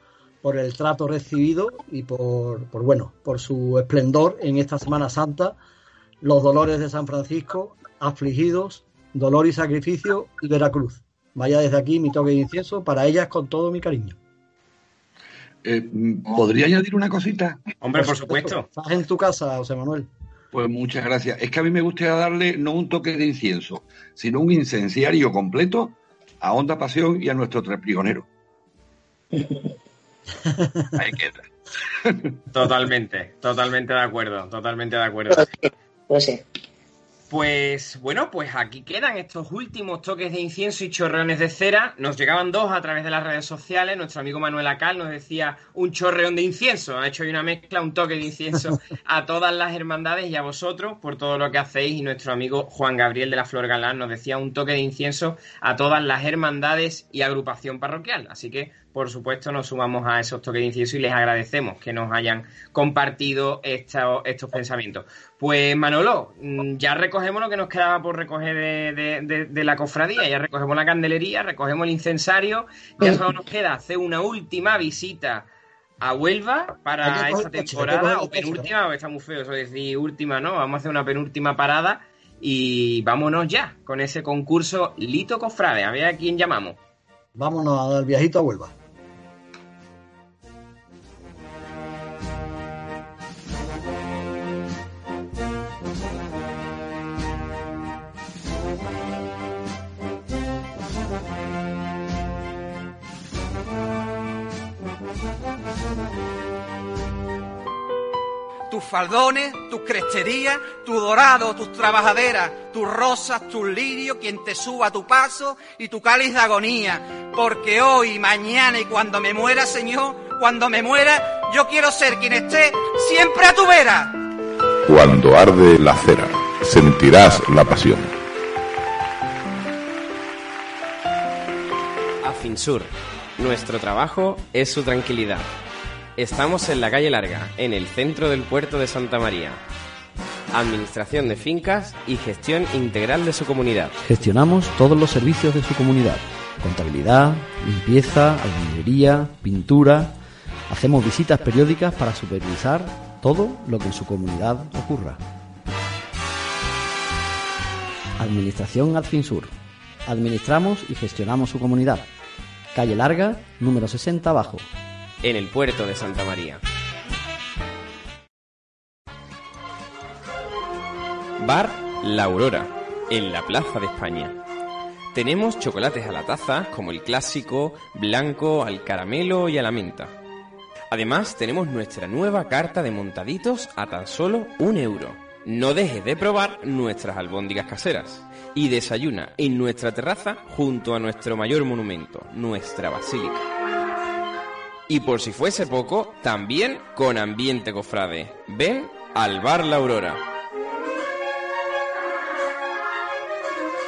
por el trato recibido y por, por, bueno, por su esplendor en esta Semana Santa, los dolores de San Francisco, afligidos, dolor y sacrificio y Veracruz. Vaya desde aquí mi toque de incienso para ellas con todo mi cariño. Eh, ¿Podría añadir una cosita? Hombre, por supuesto. Estás en tu casa, José Manuel. Pues muchas gracias. Es que a mí me gustaría darle no un toque de incienso, sino un incenciario completo a Onda Pasión y a nuestro treprigonero. Ahí queda. Totalmente, totalmente de acuerdo, totalmente de acuerdo. Pues sí. Pues bueno, pues aquí quedan estos últimos toques de incienso y chorreones de cera. Nos llegaban dos a través de las redes sociales. Nuestro amigo Manuel Acal nos decía un chorreón de incienso. Ha hecho ahí una mezcla, un toque de incienso a todas las hermandades y a vosotros por todo lo que hacéis. Y nuestro amigo Juan Gabriel de la Flor Galán nos decía un toque de incienso a todas las hermandades y agrupación parroquial. Así que por supuesto, nos sumamos a esos toques de incienso y les agradecemos que nos hayan compartido estos, estos pensamientos. Pues Manolo, mm, ya recogemos lo que nos quedaba por recoger de, de, de, la cofradía, ya recogemos la candelería, recogemos el incensario, ya solo nos queda hacer una última visita a Huelva para esta temporada, o penúltima, está muy feo eso de decir última, ¿no? Vamos a hacer una penúltima parada y vámonos ya con ese concurso Lito Cofrade, a ver a quién llamamos. Vámonos al viajito a Huelva. Faldones, tus cresterías, tu dorado, tus trabajaderas, tus rosas, tus lirios, quien te suba a tu paso y tu cáliz de agonía. Porque hoy, mañana y cuando me muera, Señor, cuando me muera, yo quiero ser quien esté siempre a tu vera. Cuando arde la cera, sentirás la pasión. Afinsur. Nuestro trabajo es su tranquilidad. Estamos en la calle Larga, en el centro del puerto de Santa María. Administración de fincas y gestión integral de su comunidad. Gestionamos todos los servicios de su comunidad. Contabilidad, limpieza, albañilería, pintura. Hacemos visitas periódicas para supervisar todo lo que en su comunidad ocurra. Administración Adfinsur. Administramos y gestionamos su comunidad. Calle Larga, número 60 abajo, en el puerto de Santa María. Bar La Aurora, en la Plaza de España. Tenemos chocolates a la taza, como el clásico, blanco, al caramelo y a la menta. Además, tenemos nuestra nueva carta de montaditos a tan solo un euro. No dejes de probar nuestras albóndigas caseras y desayuna en nuestra terraza junto a nuestro mayor monumento, nuestra basílica. Y por si fuese poco, también con ambiente cofrade. Ven al Bar La Aurora.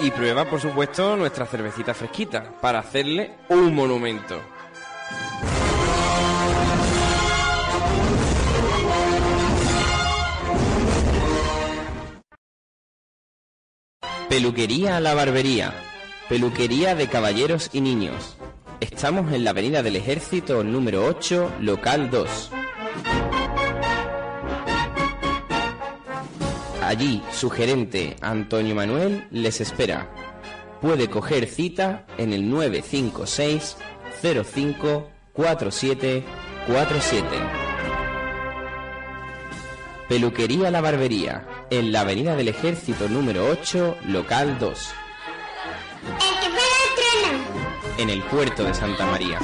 Y prueba, por supuesto, nuestra cervecita fresquita para hacerle un monumento. Peluquería a la barbería. Peluquería de caballeros y niños. Estamos en la Avenida del Ejército número 8, local 2. Allí, su gerente, Antonio Manuel, les espera. Puede coger cita en el 956 05 4747. Peluquería La Barbería, en la Avenida del Ejército número 8, local 2. En el puerto de Santa María.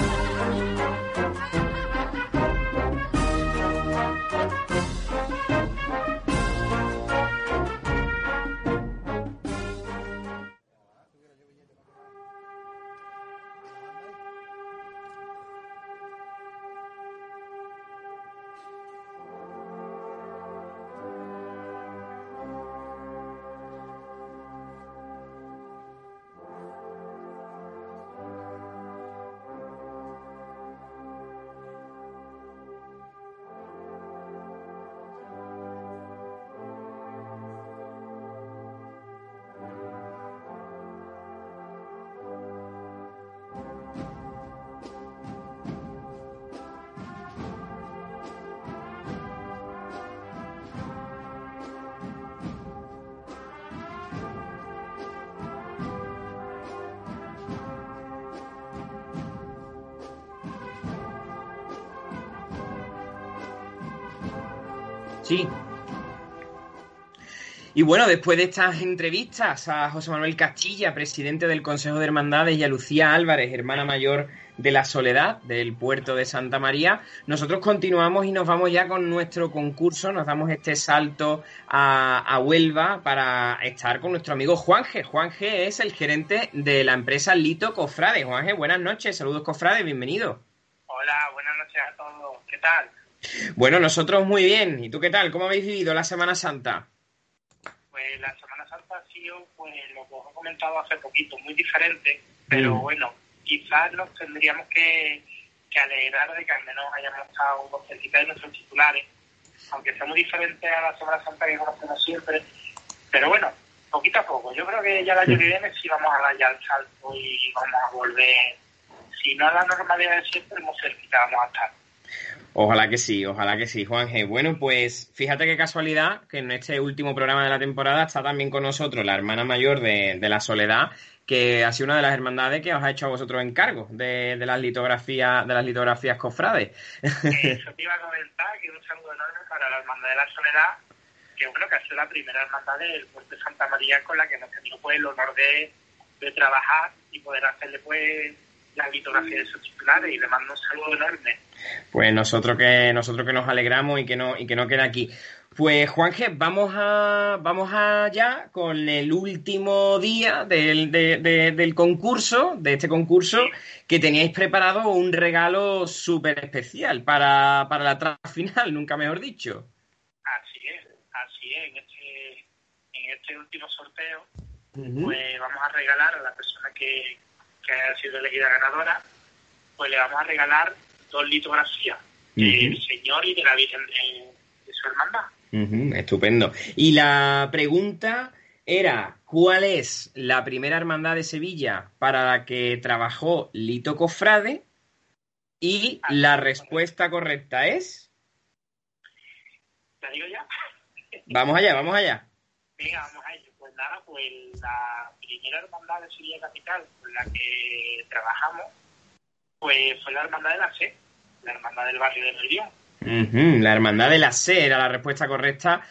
Sí. Y bueno, después de estas entrevistas a José Manuel Castilla, presidente del Consejo de Hermandades, y a Lucía Álvarez, hermana mayor de la Soledad del puerto de Santa María, nosotros continuamos y nos vamos ya con nuestro concurso, nos damos este salto a, Huelva para estar con nuestro amigo Juanje. Juanje es el gerente de la empresa Lito Cofrade. Juanje, buenas noches, saludos Cofrade, bienvenido. Hola, buenas noches a todos, ¿qué tal? Bueno, nosotros muy bien. ¿Y tú qué tal? ¿Cómo habéis vivido la Semana Santa? Pues la Semana Santa ha sido, pues lo que os he comentado hace poquito, muy diferente, pero Mm. bueno, quizás nos tendríamos que, que alegrar de que al menos hayamos estado con cerquita de nuestros titulares, aunque sea muy diferente a la Semana Santa que conocemos siempre, pero bueno, poquito a poco. Yo creo que ya el año que viene sí vamos a dar ya el salto y vamos a volver, si no a la normalidad de siempre, muy cerquita vamos a estar. Ojalá que sí, ojalá que sí, Juanje. Bueno, pues fíjate qué casualidad que en este último programa de la temporada está también con nosotros la hermana mayor de, de la Soledad, que ha sido una de las hermandades que os ha hecho a vosotros encargo de, de las litografías, de las litografías cofrades. Eso te iba a comentar, que un saludo enorme para la Hermandad de la Soledad, que bueno, que ha sido la primera hermandad del puerto de Santa María con la que hemos tenido pues el honor de, de trabajar y poder hacerle pues la litografía de sus titulares y le mando un saludo enorme. Pues nosotros que nosotros que nos alegramos y que no y que no queda aquí. Pues Juanje, vamos a vamos allá con el último día del, de- de- del concurso, de este concurso, que teníais preparado un regalo súper especial para, para la trama final, nunca mejor dicho. Así es, así es, en este, en este último sorteo pues vamos a regalar a la persona que, que haya sido elegida ganadora, pues le vamos a regalar dos litografías del Señor y de la Virgen de, de su hermandad. Estupendo. Y la pregunta era, ¿cuál es la primera hermandad de Sevilla para la que trabajó Lito Cofrade? Y la respuesta correcta es... ¿Te digo ya? Vamos allá, vamos allá. Venga, vamos a ello. Pues nada, pues la primera hermandad de Sevilla Capital con la que trabajamos, pues fue la hermandad de la C, la hermandad del barrio de. Ujú, La hermandad de la C era la respuesta correcta.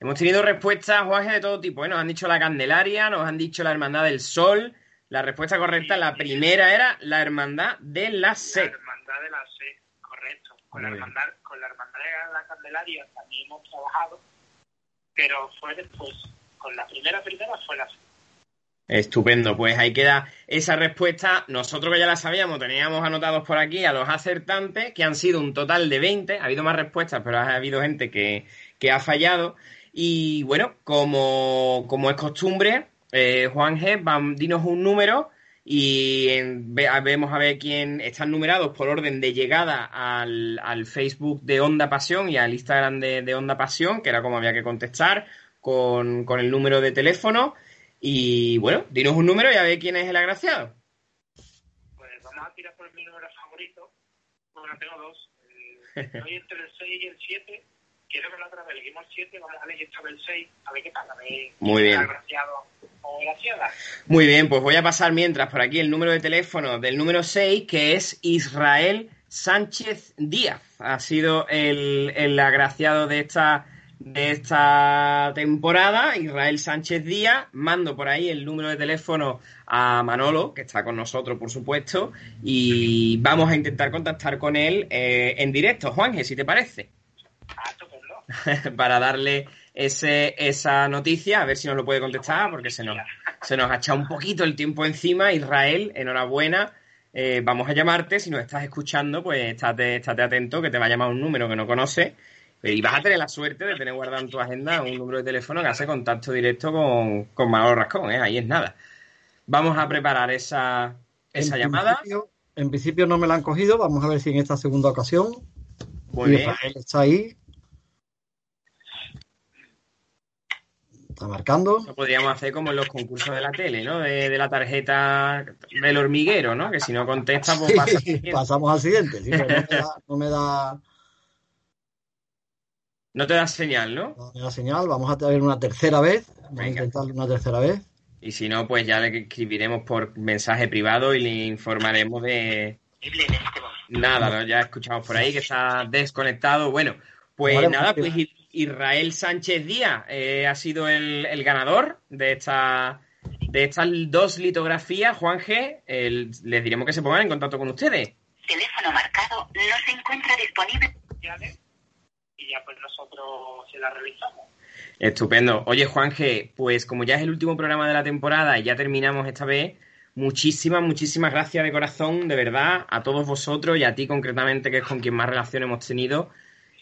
Hemos tenido respuestas, Juaje, de todo tipo. ¿eh? Nos han dicho la Candelaria, nos han dicho la hermandad del Sol. La respuesta correcta, la primera era la hermandad de la La C. hermandad de la C, correcto. Con la hermandad, con la hermandad de la Candelaria también hemos trabajado, pero fue después. Con la primera primera fue la. Estupendo, pues ahí queda esa respuesta. Nosotros que ya la sabíamos, teníamos anotados por aquí a los acertantes, que han sido un total de 20. Ha habido más respuestas, pero ha habido gente que, que ha fallado. Y bueno, como, como es costumbre, eh, Juan G, dinos un número y en- vemos a ver quién están numerados por orden de llegada al, al Facebook de Onda Pasión y al Instagram de, de Onda Pasión, que era como había que contestar, con, con el número de teléfono. Y bueno, dinos un número y a ver quién es el agraciado. Pues vamos a tirar por mi número favorito. Bueno, tengo dos. Estoy entre el 6 y el 7. Quiero que la otra vez elegimos el 7, vamos a elegir esta vez el 6, a ver qué pasa. A ver Muy bien. agraciado o graciada. Muy bien, pues voy a pasar mientras por aquí el número de teléfono del número 6, que es Israel Sánchez Díaz. Ha sido el, el agraciado de esta, de esta temporada, Israel Sánchez Díaz. Mando por ahí el número de teléfono a Manolo, que está con nosotros, por supuesto, y vamos a intentar contactar con él eh, en directo. Juanje, si te parece. para darle ese, esa noticia, a ver si nos lo puede contestar, porque se nos, se nos ha echado un poquito el tiempo encima. Israel, enhorabuena. Eh, vamos a llamarte, si nos estás escuchando, pues estate, estate atento, que te va a llamar un número que no conoces. Y vas a tener la suerte de tener guardado en tu agenda un número de teléfono que hace contacto directo con, con Manolo Rascón, ¿eh? ahí es nada. Vamos a preparar esa, esa En llamada. principio- en principio no me la han cogido, vamos a ver si en esta segunda ocasión. Muy bien. Está ahí. Está marcando. Lo podríamos hacer como en los concursos de la tele, ¿no? De, de la tarjeta del hormiguero, ¿no? Que si no contesta, pues pasa. Sí, pasamos al siguiente. sí, pero no, me da, no me da- No te da señal, ¿no? no me da señal. Vamos a ver una tercera vez. Vamos a intentar una tercera vez. Y si no, pues ya le escribiremos por mensaje privado y le informaremos de. Nada, ¿no? ya escuchamos por ahí que está desconectado. Bueno, pues Vale, nada, pues, pues Israel Sánchez Díaz eh, ha sido el, el ganador de esta de estas dos litografías. Juan G, el- les diremos que se pongan en contacto con ustedes. Teléfono marcado no se encuentra disponible. Ya pues nosotros se la realizamos. Estupendo. Oye, Juan G, pues como ya es el último programa de la temporada y ya terminamos esta vez, muchísimas, muchísimas gracias de corazón, de verdad, a todos vosotros y a ti concretamente, que es con quien más relación hemos tenido,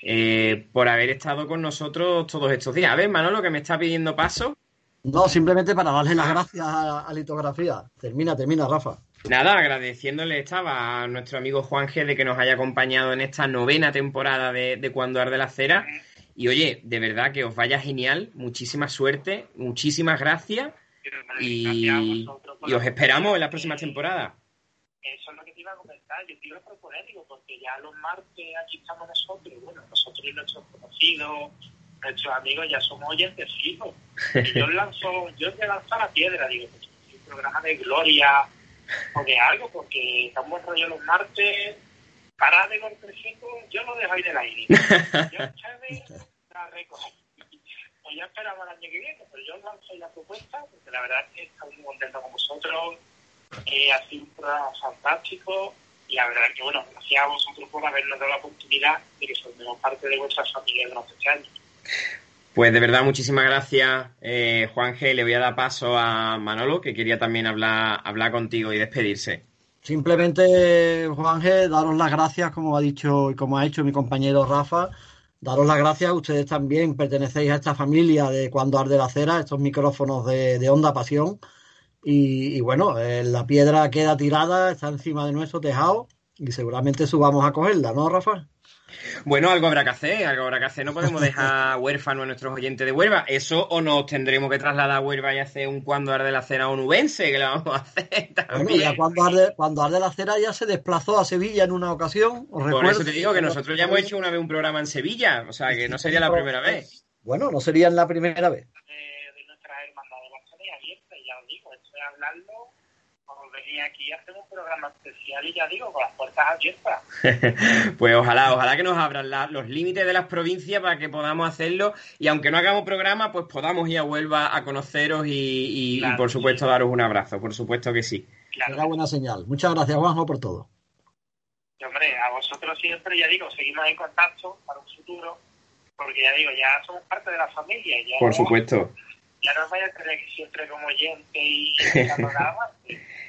eh, por haber estado con nosotros todos estos días. A ver, Manolo, que me está pidiendo paso. No, simplemente para darle las gracias a, a litografía. Termina, termina, Rafa. Nada, agradeciéndole estaba a nuestro amigo Juan G de que nos haya acompañado en esta novena temporada de, de Cuando Arde la Cera. Y oye, de verdad que os vaya genial, muchísima suerte, muchísimas gracias y, y os esperamos en las próximas temporadas. Eso es lo que te iba a comentar. Yo te iba a proponer, digo, porque ya los martes aquí estamos nosotros, bueno, nosotros y nuestros conocidos, nuestros amigos ya somos oyentes fijos. Y yo lanzo, yo te lanzo la piedra, digo, pues, un programa de gloria o de algo, porque está un buen rollo los martes, para de golpecito, yo lo dejo ahí del aire. Yo echarme la recojo. Pues ya esperamos el año que viene, pero yo lanzo la propuesta, porque la verdad es que estamos muy contentos con vosotros. Eh, ha sido un programa fantástico y la verdad que, bueno, gracias a vosotros por habernos dado la oportunidad de que formemos parte de vuestra familia durante este año. Pues de verdad, muchísimas gracias, eh, Juan G. Le voy a dar paso a Manolo, que quería también hablar, hablar contigo y despedirse. Simplemente, Juan G, daros las gracias, como ha dicho y como ha hecho mi compañero Rafa. Daros las gracias, ustedes también pertenecéis a esta familia de Cuando Arde la Cera, estos micrófonos de, de Onda Pasión. Y, bueno, eh, la piedra queda tirada, está encima de nuestro tejado y seguramente subamos a cogerla, ¿no, Rafa? Bueno, algo habrá que hacer, algo habrá que hacer. No podemos dejar huérfanos a nuestros oyentes de Huelva. Eso o nos tendremos que trasladar a Huelva y hacer un cuando arde la cena onubense, que lo vamos a hacer Bueno, también. ya cuando arde, cuando arde la cera ya se desplazó a Sevilla en una ocasión. os Por eso te digo que nosotros ya hemos hecho una vez un programa en Sevilla, o sea que no sería la primera vez. Bueno, no sería la primera vez. de nuestras hermandades y ya os digo, esto es hablarlo, venía aquí a hacer un programa especial y ya digo, con las puertas abiertas. Pues ojalá, ojalá que nos abran la- los límites de las provincias para que podamos hacerlo y aunque no hagamos programa, pues podamos ir a Huelva a conoceros y, y- y, Claro. por supuesto daros un abrazo, por supuesto que sí. Será buena señal. Muchas gracias, Juanjo, por todo. Y hombre, a vosotros siempre, ya digo, seguimos en contacto para un futuro, porque ya digo, ya somos parte de la familia. Ya, Por supuesto. Ya no os vais a tener que siempre como oyente y.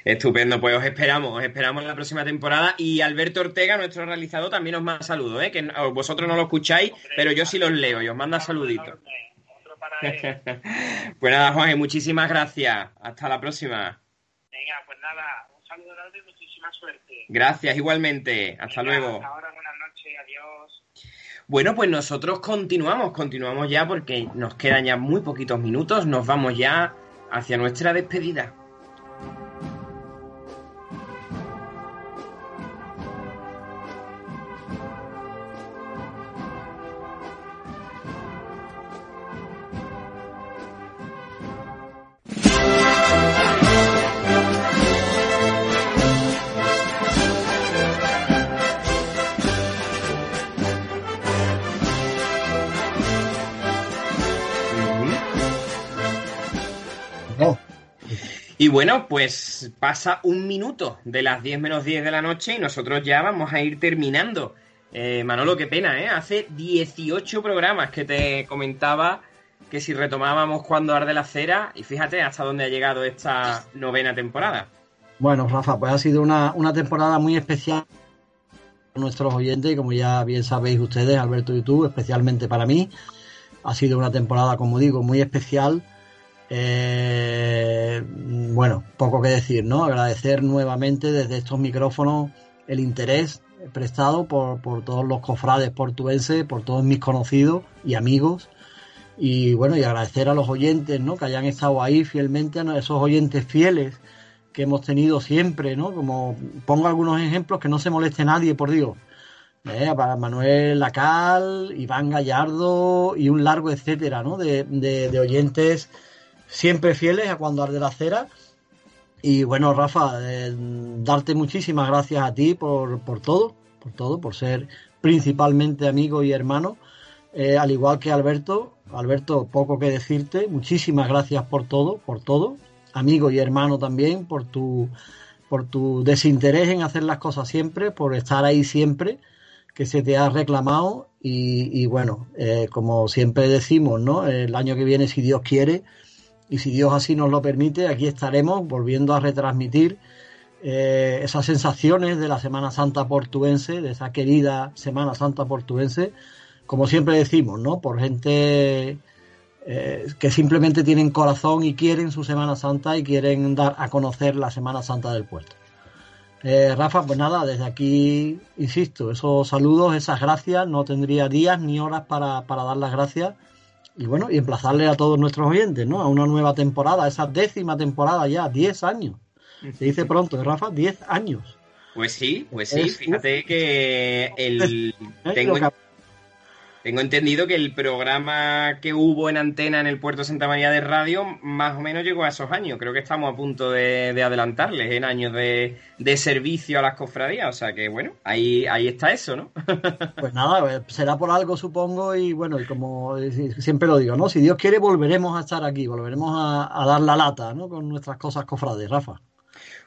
Estupendo, pues os esperamos, os esperamos en la próxima temporada y Alberto Ortega, nuestro realizador, también os manda saludos, ¿eh? que vosotros no lo escucháis, pero yo sí los leo y os manda saluditos. pues nada, Juan, muchísimas gracias. Hasta la próxima. Venga, pues nada, un saludo grande y muchísima suerte. Gracias, igualmente. Hasta Venga, luego. Hasta ahora, buenas noches, adiós. Bueno, pues nosotros continuamos, continuamos ya porque nos quedan ya muy poquitos minutos, nos vamos ya hacia nuestra despedida. Y bueno, pues pasa un minuto de las 10 menos 10 de la noche y nosotros ya vamos a ir terminando. Eh, Manolo, qué pena, ¿eh? Hace 18 programas que te comentaba que si retomábamos cuando arde la cera, y fíjate hasta dónde ha llegado esta novena temporada. Bueno, Rafa, pues ha sido una, una temporada muy especial para nuestros oyentes y como ya bien sabéis ustedes, Alberto y tú, especialmente para mí. Ha sido una temporada, como digo, muy especial eh, bueno, poco que decir, ¿no? Agradecer nuevamente desde estos micrófonos el interés prestado por, por todos los cofrades portuenses, por todos mis conocidos y amigos. Y bueno, y agradecer a los oyentes, ¿no? Que hayan estado ahí fielmente, a esos oyentes fieles que hemos tenido siempre, ¿no? Como pongo algunos ejemplos, que no se moleste nadie, por Dios. Eh, para Manuel Lacal, Iván Gallardo y un largo etcétera, ¿no? De, de, de oyentes siempre fieles a cuando arde la cera. Y bueno, Rafa, eh, darte muchísimas gracias a ti por, por, todo, por todo, por ser principalmente amigo y hermano, eh, al igual que Alberto. Alberto, poco que decirte, muchísimas gracias por todo, por todo, amigo y hermano también, por tu, por tu desinterés en hacer las cosas siempre, por estar ahí siempre, que se te ha reclamado y, y bueno, eh, como siempre decimos, ¿no? El año que viene, si Dios quiere, y si Dios así nos lo permite, aquí estaremos volviendo a retransmitir eh, esas sensaciones de la Semana Santa portuense, de esa querida Semana Santa portuense, como siempre decimos, ¿no? Por gente eh, que simplemente tienen corazón y quieren su Semana Santa y quieren dar a conocer la Semana Santa del puerto. Eh, Rafa, pues nada, desde aquí, insisto, esos saludos, esas gracias, no tendría días ni horas para, para dar las gracias y bueno, y emplazarle a todos nuestros oyentes, ¿no? A una nueva temporada, esa décima temporada ya, 10 años. Se dice pronto, ¿eh, Rafa, 10 años. Pues sí, pues sí, fíjate que el tengo, tengo entendido que el programa que hubo en antena en el puerto Santa María de Radio más o menos llegó a esos años. Creo que estamos a punto de, de adelantarles en años de, de, servicio a las cofradías. O sea que bueno, ahí, ahí está eso, ¿no? pues nada, eh, será por algo supongo y bueno, y como siempre lo digo, ¿no? Si Dios quiere volveremos a estar aquí, volveremos a, a dar la lata, ¿no? Con nuestras cosas cofrades, Rafa.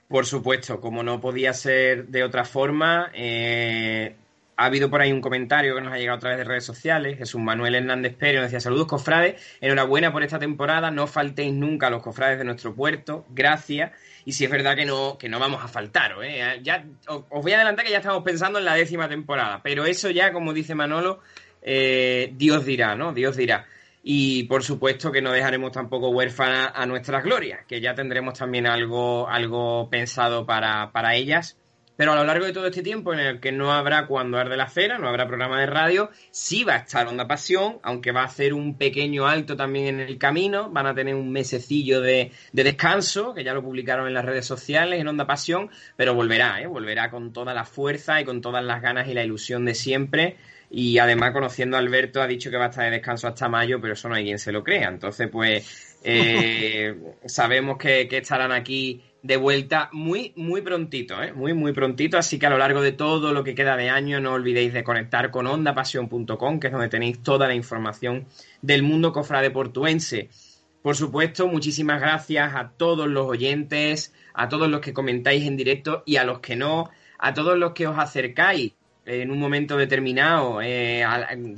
Por supuesto, como no podía ser de otra forma, eh, ha habido por ahí un comentario que nos ha llegado a través de redes sociales. Jesús Manuel Hernández Pérez nos decía: Saludos, cofrades. Enhorabuena por esta temporada. No faltéis nunca a los cofrades de nuestro puerto. Gracias. Y si es verdad que no, que no vamos a faltar. ¿eh? Ya, os voy a adelantar que ya estamos pensando en la décima temporada. Pero eso ya, como dice Manolo, eh, Dios dirá, ¿no? Dios dirá. Y por supuesto que no dejaremos tampoco huérfana a nuestras glorias, que ya tendremos también algo, algo pensado para, para ellas pero a lo largo de todo este tiempo en el que no habrá cuando arde la cera, no habrá programa de radio, sí va a estar Onda Pasión, aunque va a hacer un pequeño alto también en el camino, van a tener un mesecillo de, de descanso, que ya lo publicaron en las redes sociales, en Onda Pasión, pero volverá, ¿eh? volverá con toda la fuerza y con todas las ganas y la ilusión de siempre. Y además, conociendo a Alberto, ha dicho que va a estar de descanso hasta mayo, pero eso no hay quien se lo crea. Entonces, pues, eh, sabemos que, que estarán aquí de vuelta muy, muy prontito, ¿eh? muy, muy prontito. Así que a lo largo de todo lo que queda de año, no olvidéis de conectar con ondapasión.com, que es donde tenéis toda la información del mundo cofrade portuense. Por supuesto, muchísimas gracias a todos los oyentes, a todos los que comentáis en directo y a los que no, a todos los que os acercáis en un momento determinado, eh,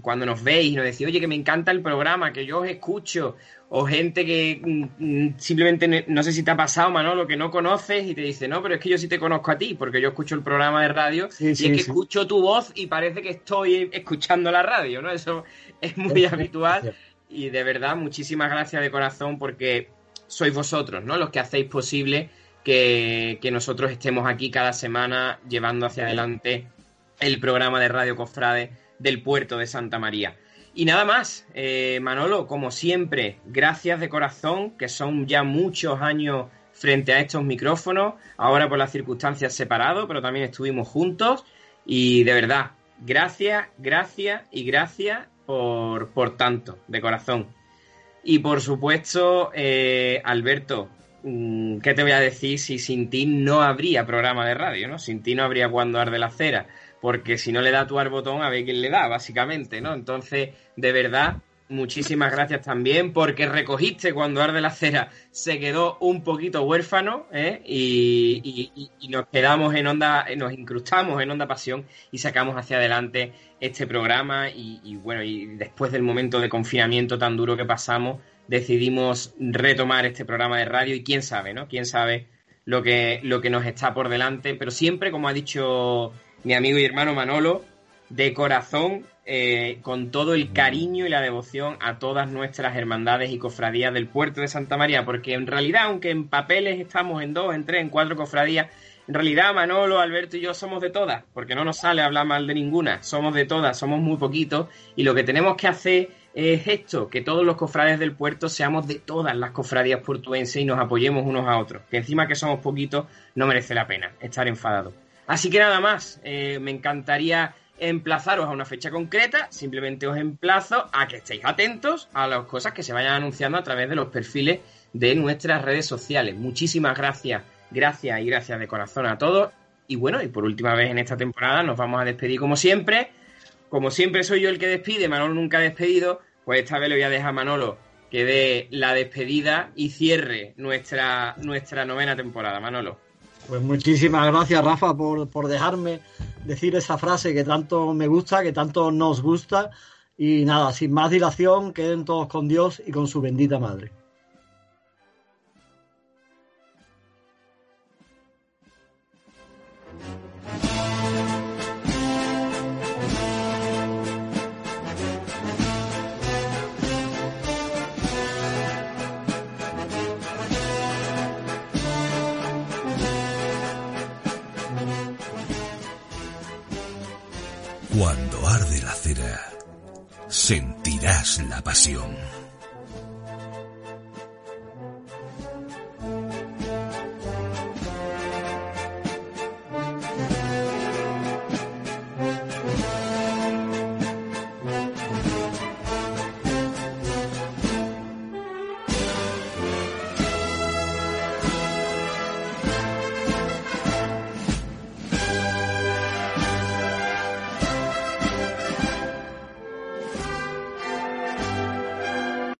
cuando nos veis y nos decís, oye, que me encanta el programa, que yo os escucho, o gente que mm, mm, simplemente no sé si te ha pasado, Manolo, que no conoces y te dice, no, pero es que yo sí te conozco a ti, porque yo escucho el programa de radio y es que escucho tu voz y parece que estoy escuchando la radio, ¿no? Eso es muy habitual y de verdad muchísimas gracias de corazón porque sois vosotros, ¿no? Los que hacéis posible que, que nosotros estemos aquí cada semana llevando hacia adelante el programa de Radio Cofrade del puerto de Santa María. Y nada más, eh, Manolo, como siempre, gracias de corazón, que son ya muchos años frente a estos micrófonos, ahora por las circunstancias separados, pero también estuvimos juntos. Y de verdad, gracias, gracias y gracias por, por tanto, de corazón. Y por supuesto, eh, Alberto, mm, ¿qué te voy a decir si sin ti no habría programa de radio, ¿no? Sin ti no habría cuando arde la cera porque si no le da tú al botón, a ver quién le da, básicamente, ¿no? Entonces, de verdad, muchísimas gracias también, porque recogiste cuando Arde la Cera se quedó un poquito huérfano, ¿eh? y, nos quedamos en onda, nos incrustamos en onda pasión y sacamos hacia adelante este programa, y, y bueno, y después del momento de confinamiento tan duro que pasamos, decidimos retomar este programa de radio, y quién sabe, ¿no? Quién sabe lo que, lo que nos está por delante, pero siempre, como ha dicho mi amigo y hermano Manolo, de corazón, eh, con todo el cariño y la devoción a todas nuestras hermandades y cofradías del puerto de Santa María, porque en realidad, aunque en papeles estamos en dos, en tres, en cuatro cofradías, en realidad Manolo, Alberto y yo somos de todas, porque no nos sale hablar mal de ninguna, somos de todas, somos muy poquitos, y lo que tenemos que hacer es esto, que todos los cofrades del puerto seamos de todas las cofradías portuenses y nos apoyemos unos a otros, que encima que somos poquitos no merece la pena estar enfadados. Así que nada más, eh, me encantaría emplazaros a una fecha concreta, simplemente os emplazo a que estéis atentos a las cosas que se vayan anunciando a través de los perfiles de nuestras redes sociales. Muchísimas gracias, gracias y gracias de corazón a todos. Y bueno, y por última vez en esta temporada nos vamos a despedir como siempre. Como siempre soy yo el que despide, Manolo nunca ha despedido, pues esta vez le voy a dejar a Manolo que dé la despedida y cierre nuestra, nuestra novena temporada. Manolo. Pues muchísimas gracias, Rafa, por, por dejarme decir esa frase que tanto me gusta, que tanto nos gusta. Y nada, sin más dilación, queden todos con Dios y con su bendita madre. Sentirás la pasión.